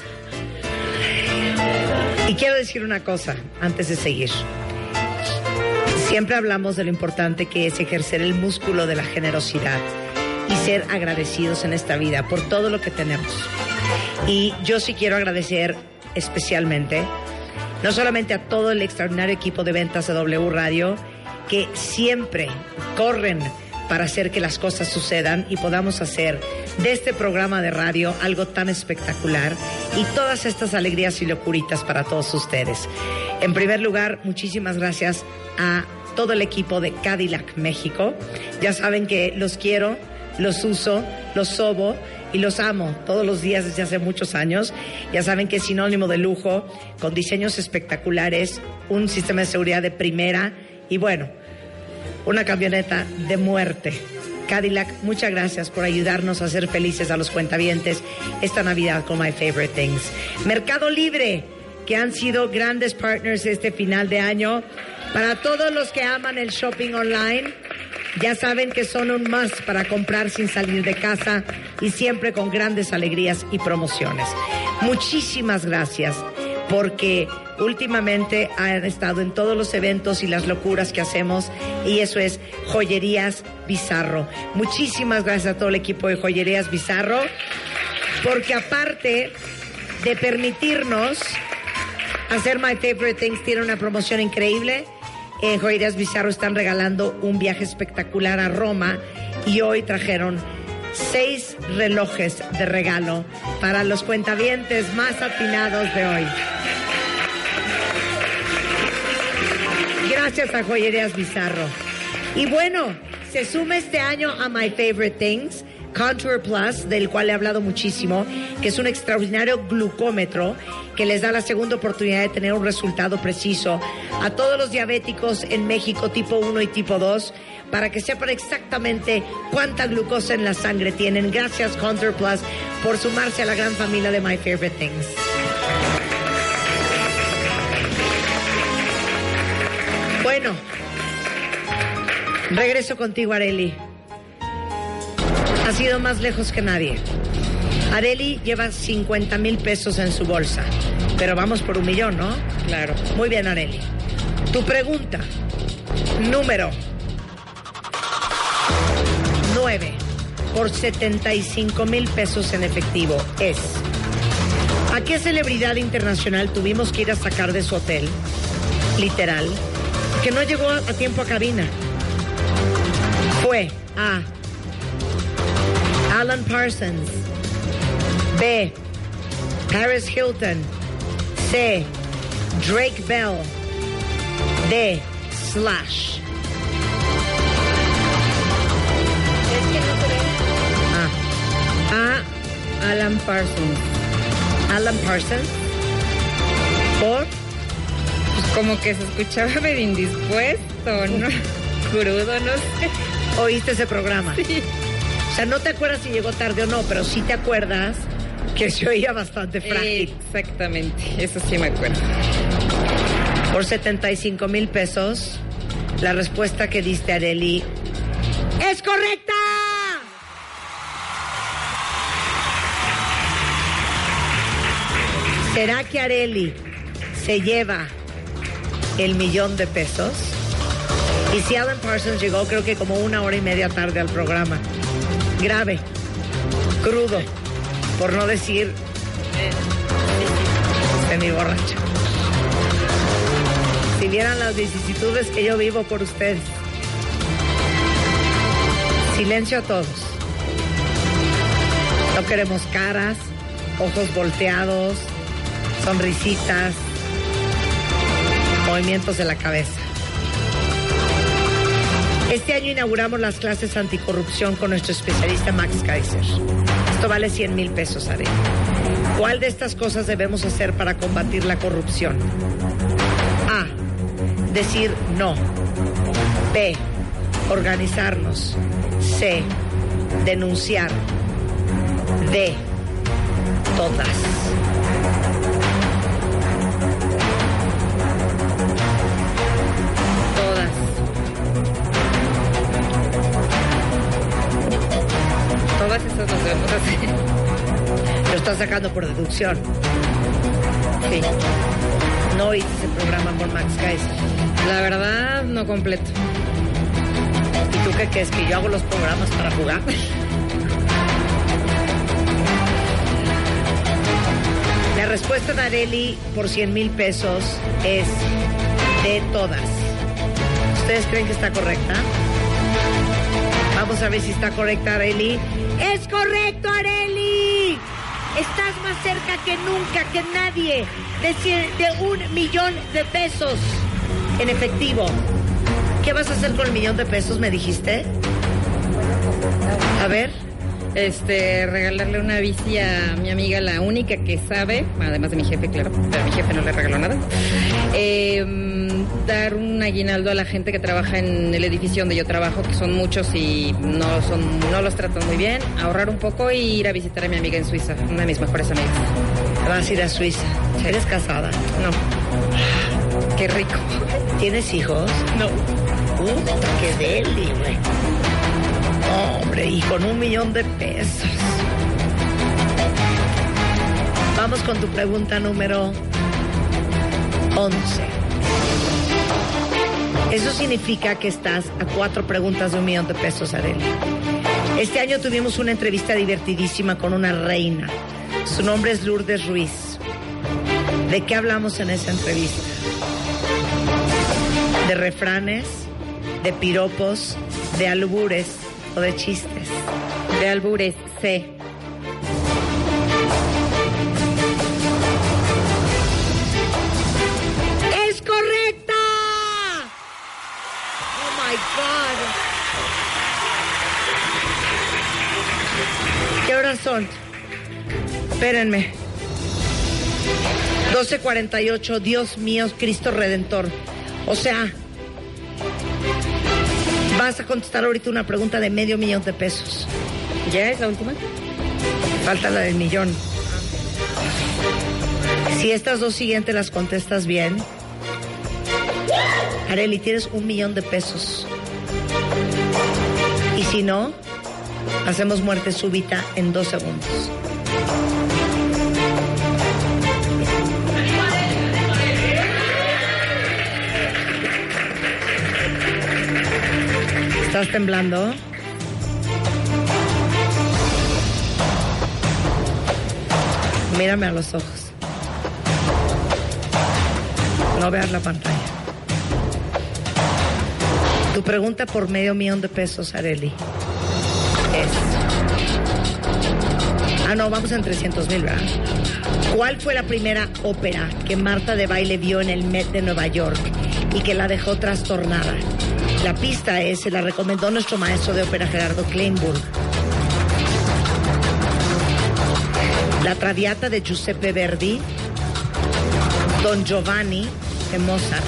Y quiero decir una cosa antes de seguir. Siempre hablamos de lo importante que es ejercer el músculo de la generosidad ser agradecidos en esta vida por todo lo que tenemos. Y yo sí quiero agradecer especialmente, no solamente a todo el extraordinario equipo de ventas de W Radio, que siempre corren para hacer que las cosas sucedan y podamos hacer de este programa de radio algo tan espectacular y todas estas alegrías y locuritas para todos ustedes. En primer lugar, muchísimas gracias a todo el equipo de Cadillac México. Ya saben que los quiero, los uso, los sobo y los amo todos los días desde hace muchos años. Ya saben que es sinónimo de lujo, con diseños espectaculares, un sistema de seguridad de primera y bueno, una camioneta de muerte. Cadillac, muchas gracias por ayudarnos a ser felices a los cuentavientes esta Navidad con My Favorite Things. Mercado Libre, que han sido grandes partners este final de año. Para todos los que aman el shopping online, ya saben que son un más para comprar sin salir de casa y siempre con grandes alegrías y promociones. Muchísimas gracias porque últimamente han estado en todos los eventos y las locuras que hacemos y eso es Joyerías Bizarro. Muchísimas gracias a todo el equipo de Joyerías Bizarro porque aparte de permitirnos hacer My Favorite Things tiene una promoción increíble. En Joyerías Bizarro están regalando un viaje espectacular a Roma y hoy trajeron seis relojes de regalo para los cuentavientes más atinados de hoy. Gracias a Joyerías Bizarro. Y bueno, se suma este año a My Favorite Things, Contour Plus, del cual he hablado muchísimo, que es un extraordinario glucómetro que les da la segunda oportunidad de tener un resultado preciso a todos los diabéticos en México tipo 1 y tipo 2 para que sepan exactamente cuánta glucosa en la sangre tienen. Gracias Contour Plus por sumarse a la gran familia de My Favorite Things. Bueno, regreso contigo, Areli. Ha sido más lejos que nadie. Areli lleva 50 mil pesos en su bolsa, pero vamos por un millón, ¿no? Claro. Muy bien, Areli. Tu pregunta, número 9, por 75 mil pesos en efectivo, es... ¿A qué celebridad internacional tuvimos que ir a sacar de su hotel? Literal. Que no llegó a tiempo a cabina. Fue A. Alan Parsons. B. Paris Hilton. C. Drake Bell. D. Slash. A. A. Alan Parsons. Alan Parsons. Por. Pues como que se escuchaba (laughs) medio indispuesto, ¿no? Crudo, no sé. ¿Oíste ese programa? Sí. O sea, no te acuerdas si llegó tarde o no, pero sí te acuerdas que se oía bastante frágil. Exactamente, eso sí me acuerdo. Por 75 mil pesos, la respuesta que diste, Areli, es correcta. ¿Será que Areli se lleva el millón de pesos? Y si Alan Parsons llegó creo que como una hora y media tarde al programa. Grave, crudo, por no decir semi borracha. Si vieran las vicisitudes que yo vivo por ustedes. Silencio a todos. No queremos caras, ojos volteados, sonrisitas, movimientos de la cabeza. Este año inauguramos las clases anticorrupción con nuestro especialista Max Kaiser. Esto vale 100 mil pesos, Are. ¿Cuál de estas cosas debemos hacer para combatir la corrupción? A. Decir no. B. Organizarnos. C. Denunciar. D. Todas. Todas esas las debemos hacer. Lo estás sacando por deducción. Sí. No hice ese programa con Max Kaiser. La verdad, no completo. ¿Y tú qué crees? ¿Que yo hago los programas para jugar? (laughs) La respuesta de Areli por 100 mil pesos es de todas. ¿Ustedes creen que está correcta? Vamos a ver si está correcta, Areli. ¡Es correcto, Areli! Estás más cerca que nunca, que nadie, de, un millón de pesos en efectivo. ¿Qué vas a hacer con el millón de pesos, me dijiste? A ver. Este, regalarle una bici a mi amiga, la única que sabe, además de mi jefe, claro, pero mi jefe no le regaló nada. Eh, dar un aguinaldo a la gente que trabaja en el edificio donde yo trabajo, que son muchos y no son, no los tratan muy bien. Ahorrar un poco y ir a visitar a mi amiga en Suiza, una de mis mejores amigas. Vas a ir a Suiza. ¿Eres casada? No. Qué rico. ¿Tienes hijos? No. Puta, qué deli, güey. Hombre, y con un millón de pesos. Vamos con tu pregunta número 11. Eso significa que estás a cuatro preguntas de un millón de pesos, Arely. Este año tuvimos una entrevista divertidísima con una reina. Su nombre es Lourdes Ruiz. ¿De qué hablamos en esa entrevista? ¿De refranes? ¿De piropos? ¿De albures? ¿O de chistes? De albures, C. son? Espérenme. 12.48, Dios mío, Cristo Redentor. O sea, vas a contestar ahorita una pregunta de medio millón de pesos. ¿Ya es la última? Falta la del millón. Si estas dos siguientes las contestas bien, Areli, tienes un millón de pesos. Y si no, hacemos muerte súbita en dos segundos. ¿Estás temblando? Mírame a los ojos. No veas la pantalla. Tu pregunta por medio millón de pesos, Areli, Ah, no, vamos en 300 mil, ¿verdad? ¿Cuál fue la primera ópera que Marta de Baile vio en el Met de Nueva York y que la dejó trastornada? La pista es, se la recomendó nuestro maestro de ópera Gerardo Kleinburg. La Traviata de Giuseppe Verdi, Don Giovanni de Mozart,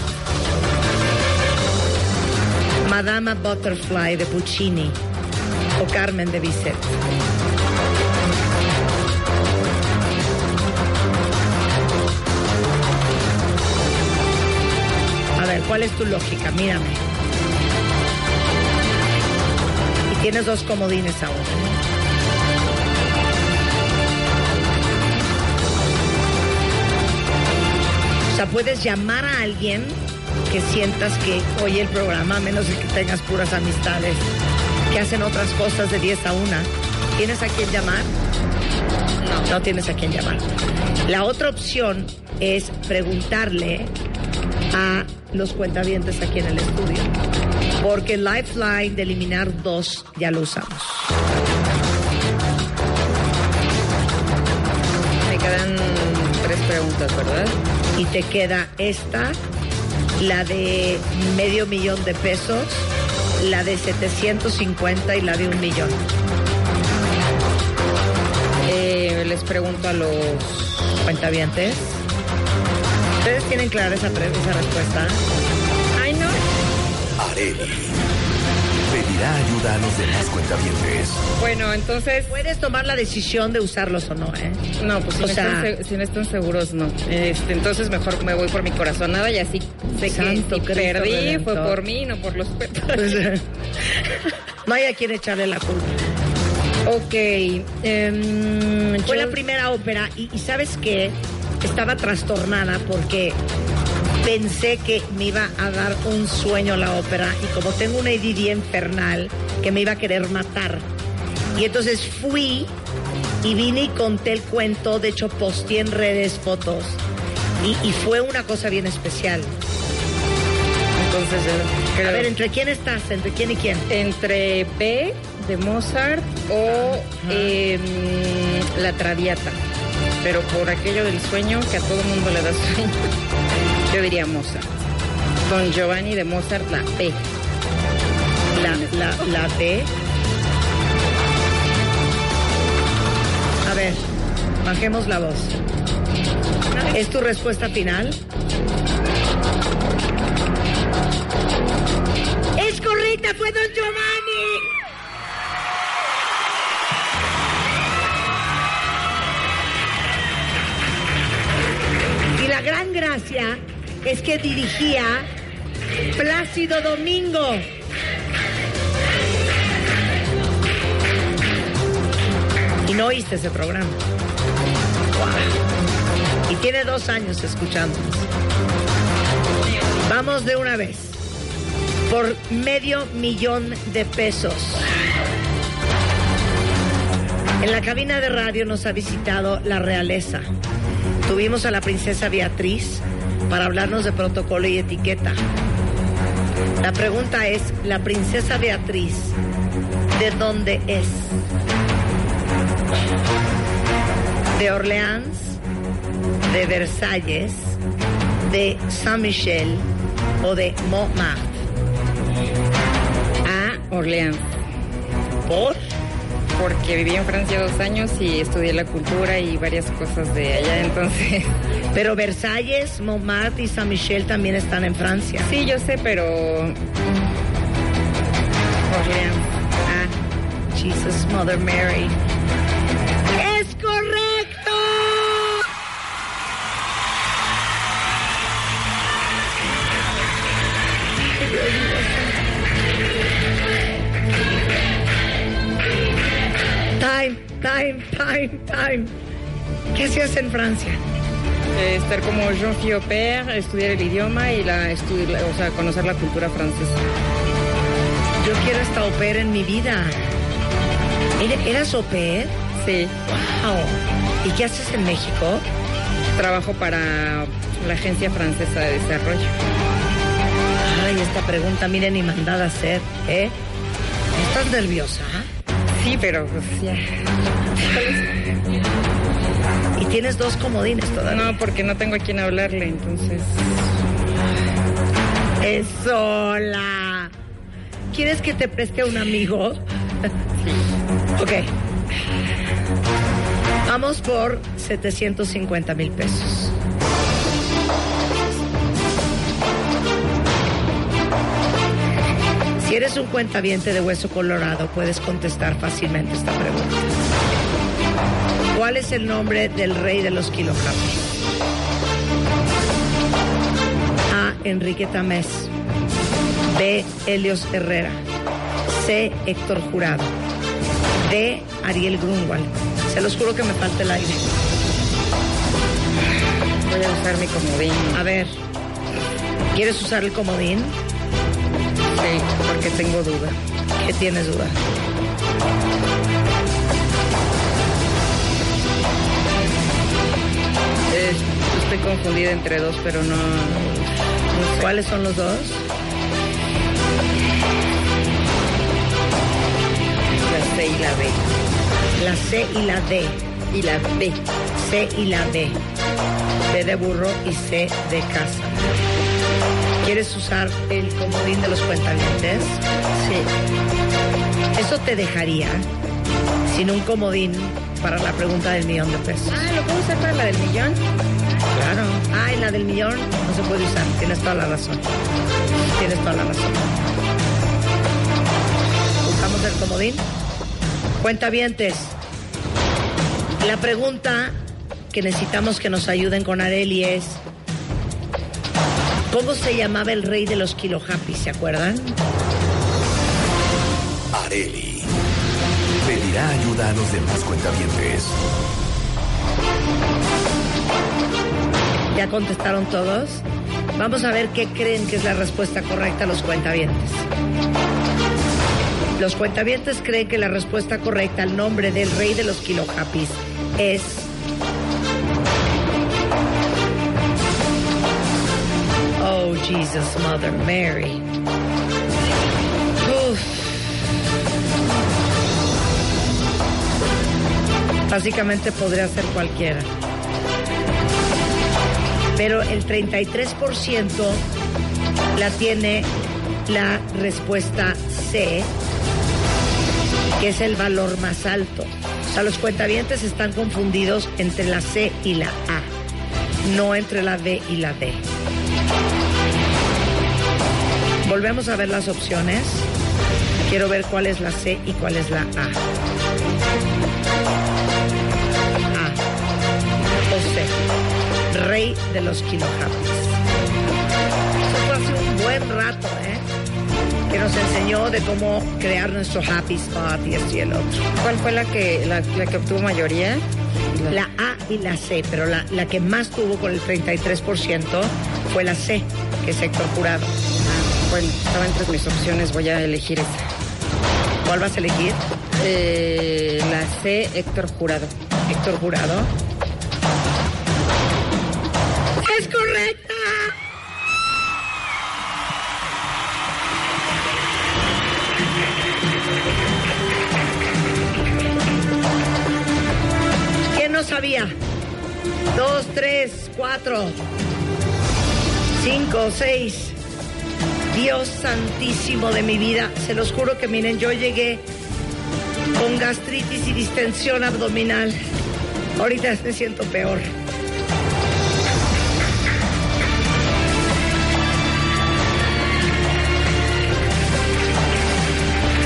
Madama Butterfly de Puccini o Carmen de Bizet. ¿Cuál es tu lógica? Mírame. Y tienes dos comodines ahora. O sea, puedes llamar a alguien que sientas que oye el programa, a menos que tengas puras amistades que hacen otras cosas de 10 a 1. ¿Tienes a quién llamar? No. No tienes a quién llamar. La otra opción es preguntarle a los cuentavientes aquí en el estudio. Porque el Lifeline de eliminar dos ya lo usamos. Me quedan tres preguntas, ¿verdad? Y te queda esta, la de medio millón de pesos, la de 750 y la de un millón. Eh, les pregunto a los ¿Cuentavientes? ¿Ustedes tienen clara esa, esa respuesta? Ay, no. Areli pedirá ayuda a los demás cuentavientes. Bueno, entonces. Puedes tomar la decisión de usarlos o no, ¿eh? No, pues si, O no, sea- están, se- si no están seguros, no. Este, entonces mejor me voy por mi corazonada y así sé Santo que si perdí Redentor. fue por mí, no por los cuentos. no (laughs) hay a quien echarle la culpa. ok. em, Fue yo- la primera ópera y, y ¿sabes qué? Estaba trastornada porque pensé que me iba a dar un sueño la ópera y como tengo una ADD infernal que me iba a querer matar. Y entonces fui y vine y conté el cuento, de hecho posteé en redes fotos y, y fue una cosa bien especial. Entonces, eh, creo- A ver, ¿entre quién estás? ¿Entre quién y quién? entre B de Mozart o em, La Traviata. Pero por aquello del sueño, que a todo mundo le da sueño, (laughs) yo diría Mozart. Don Giovanni de Mozart, la B. La, la, la B. A ver, bajemos la voz. ¿Es tu respuesta final? ¡Es correcta! ¡Fue Don Giovanni! La gran gracia es que dirigía Plácido Domingo. Y no oíste ese programa. Y tiene dos años escuchándonos. Vamos de una vez. Por medio millón de pesos. En la cabina de radio nos ha visitado la realeza. Tuvimos a la princesa Beatriz para hablarnos de protocolo y etiqueta. La pregunta es, ¿la princesa Beatriz de dónde es? ¿De Orleans? ¿De Versalles? ¿De Saint-Michel? ¿O de Montmartre? A Orleans. ¿Por? Porque viví en Francia dos años y estudié la cultura y varias cosas de allá, entonces... (laughs) Pero Versalles, Montmartre y Saint-Michel también están en Francia. Sí, yo sé, pero... Orleans. Ah, Jesus Mother Mary. Time, time, time, time. ¿Qué hacías en Francia? Eh, estar como Jean Fiopère, estudiar el idioma y la, o sea, conocer la cultura francesa. Yo quiero esta au pair en mi vida. ¿Era- ¿Eras au pair? Sí, Wow. ¿Y qué haces en México? trabajo para la Agencia Francesa de Desarrollo. Ay, esta pregunta, miren, ni mandada a hacer, ¿eh? ¿Estás nerviosa? Sí, pero pues ya. Y tienes dos comodines todavía. No, porque no tengo a quién hablarle, entonces. Es sola. ¿Quieres que te preste a un amigo? ok. Vamos por 750 mil pesos. Si eres un cuentaviente de hueso colorado, puedes contestar fácilmente esta pregunta. ¿Cuál es el nombre del rey de los kilogramos? A. Enrique Tamés. B. Helios Herrera. C. Héctor Jurado. D. Ariel Grunwald. Se los juro que me falta el aire. Voy a usar mi comodín. A ver, ¿quieres usar el comodín? Porque tengo duda. ¿Qué tienes duda? Es- estoy confundida entre dos, pero no. no sé. ¿Cuáles son los dos? La C y la B. La C y la D. Y la B. C y la D. B de burro y C de casa. ¿Quieres usar el comodín de los cuentavientes? Sí. Eso te dejaría sin un comodín para la pregunta del millón de pesos. Ah, ¿lo puedo usar para la del millón? Claro. Ah, y la del millón no se puede usar. Tienes toda la razón. Tienes toda la razón. Usamos el comodín. Cuentavientes. La pregunta que necesitamos que nos ayuden con Areli es ¿Cómo se llamaba el rey de los kilo happy? ¿Se acuerdan? Areli pedirá ayuda a los demás cuentavientes. ¿Ya contestaron todos? Vamos a ver qué creen que es la respuesta correcta a los cuentavientes. Los cuentavientes creen que la respuesta correcta al nombre del rey de los kilo happys es Oh Jesus Mother Mary. Uf. Básicamente podría ser cualquiera. Pero el 33% la tiene la respuesta C, que es el valor más alto. O los cuentavientes están confundidos entre la C y la A, no entre la B y la D. Volvemos a ver las opciones. Quiero ver cuál es la C y cuál es la A. A o C. Rey de los Kilo Happys. Eso fue hace un buen rato, ¿eh? Que nos enseñó de cómo crear nuestro happy spot y esto y el otro. ¿Cuál fue la que, la, la que obtuvo mayoría? La A y la C, pero la, la que más tuvo con el 33% fue la C, que es Héctor Jurado. Bueno, estaba entre mis opciones, voy a elegir esa. ¿Cuál vas a elegir? Eh, la C, Héctor Jurado. Héctor Jurado. ¡Es correcta! ¿Quién no sabía? Dos, tres, cuatro, cinco, seis. Dios santísimo de mi vida, se los juro que miren, yo llegué con gastritis y distensión abdominal. Ahorita me siento peor.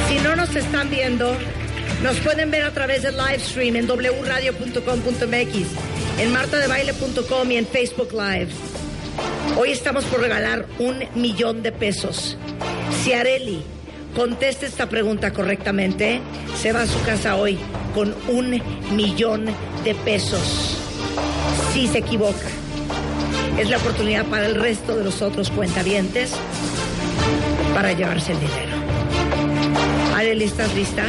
Si no nos están viendo, nos pueden ver a través del live stream en wradio.com.mx, en martadebaile.com y en Facebook Live. Hoy estamos por regalar un millón de pesos. Si Areli contesta esta pregunta correctamente, se va a su casa hoy con un millón de pesos. Si se equivoca, es la oportunidad para el resto de los otros cuentavientes para llevarse el dinero. Areli, ¿estás lista?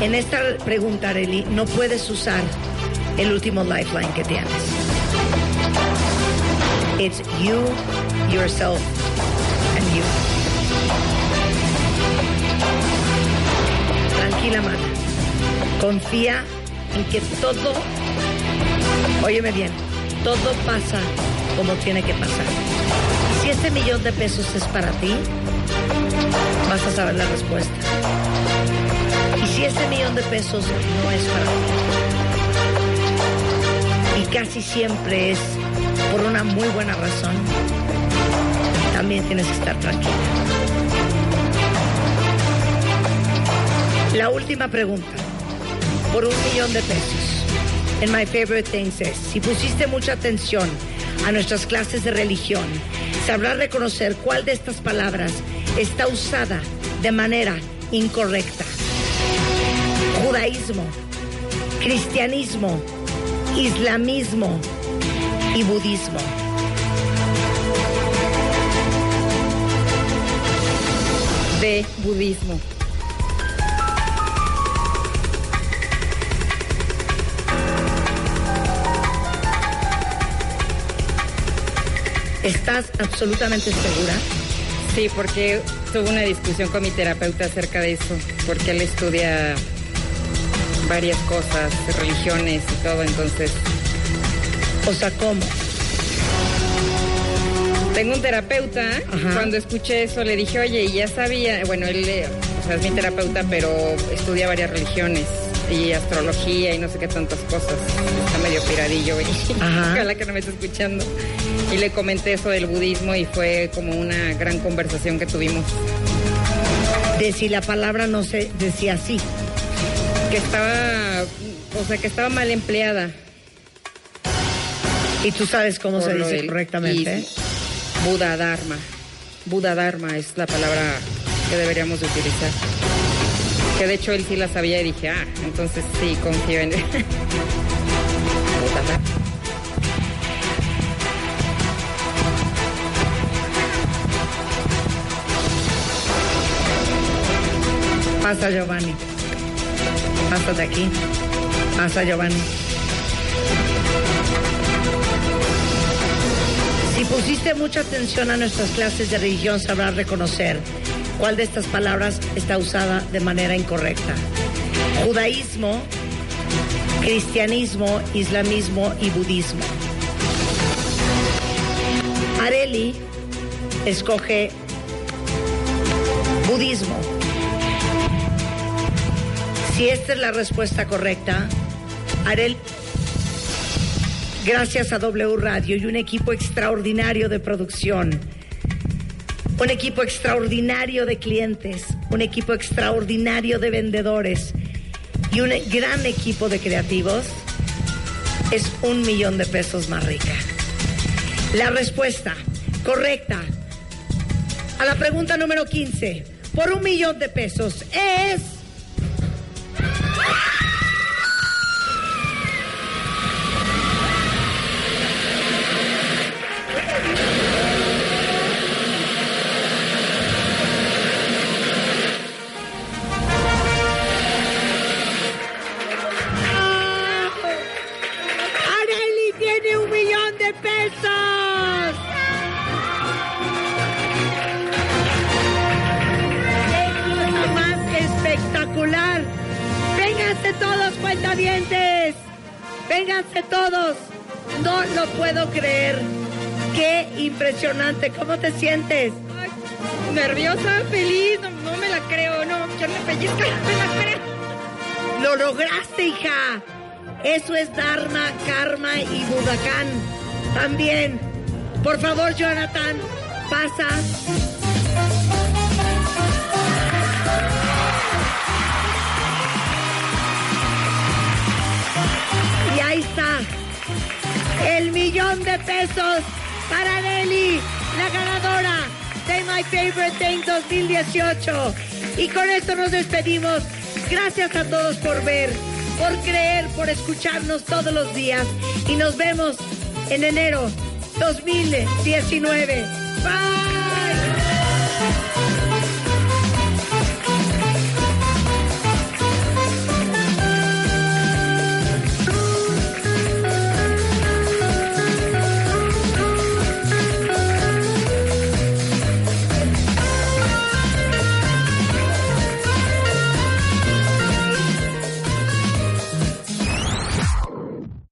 En esta pregunta, Areli, no puedes usar el último lifeline que tienes. It's you, yourself, and you. Tranquila, mana. Confía en que todo, óyeme bien, todo pasa como tiene que pasar. Si este millón de pesos es para ti, vas a saber la respuesta. Si ese millón de pesos no es para ti, y casi siempre es por una muy buena razón, también tienes que estar tranquila. La última pregunta, por un millón de pesos, en My Favorite Things es, si pusiste mucha atención a nuestras clases de religión, sabrás reconocer cuál de estas palabras está usada de manera incorrecta. Judaísmo, cristianismo, islamismo y budismo. De budismo. ¿Estás absolutamente segura? Sí, porque tuve una discusión con mi terapeuta acerca de eso, porque él estudia varias cosas, religiones y todo, entonces O sea, ¿cómo? tengo un terapeuta, Ajá. cuando escuché eso le dije, oye, y ya sabía, bueno, él eh, o sea, es mi terapeuta, pero estudia varias religiones y astrología y no sé qué tantas cosas. Está medio piradillo. Ajá. (laughs) Ojalá que no me esté escuchando. Y le comenté eso del budismo y fue como una gran conversación que tuvimos. De si la palabra no se decía así. Que estaba, o sea, que estaba mal empleada. Y tú sabes cómo se por dice correctamente. Buda Dharma. Buda Dharma es la palabra que deberíamos de utilizar. Que de hecho él sí la sabía y dije, ah, entonces sí confío en él. (laughs) Buda Dharma. Pasa Giovanni. Pasa de aquí. Pasa Giovanni. Si pusiste mucha atención a nuestras clases de religión, sabrás reconocer cuál de estas palabras está usada de manera incorrecta. Judaísmo, cristianismo, islamismo y budismo. Areli escoge budismo. Si esta es la respuesta correcta, Arel, gracias a W Radio y un equipo extraordinario de producción, un equipo extraordinario de clientes, un equipo extraordinario de vendedores y un gran equipo de creativos, es un millón de pesos más rica. La respuesta correcta a la pregunta número 15 por un millón de pesos es... cuentavientes! ¡Vénganse todos! No lo puedo creer. ¡Qué impresionante! ¿Cómo te sientes? Ay, nerviosa, feliz, no, no me la creo, no, yo me pellizca, no me la creo. ¡Lo lograste, hija! Eso es Dharma, Karma y Budakán. También. Por favor, Jonathan, pasa. Ahí está. El millón de pesos para Nelly, la ganadora de My Favorite Thing 2018. Y con esto nos despedimos. Gracias a todos por ver, por creer, por escucharnos todos los días. Y nos vemos en enero 2019. Bye.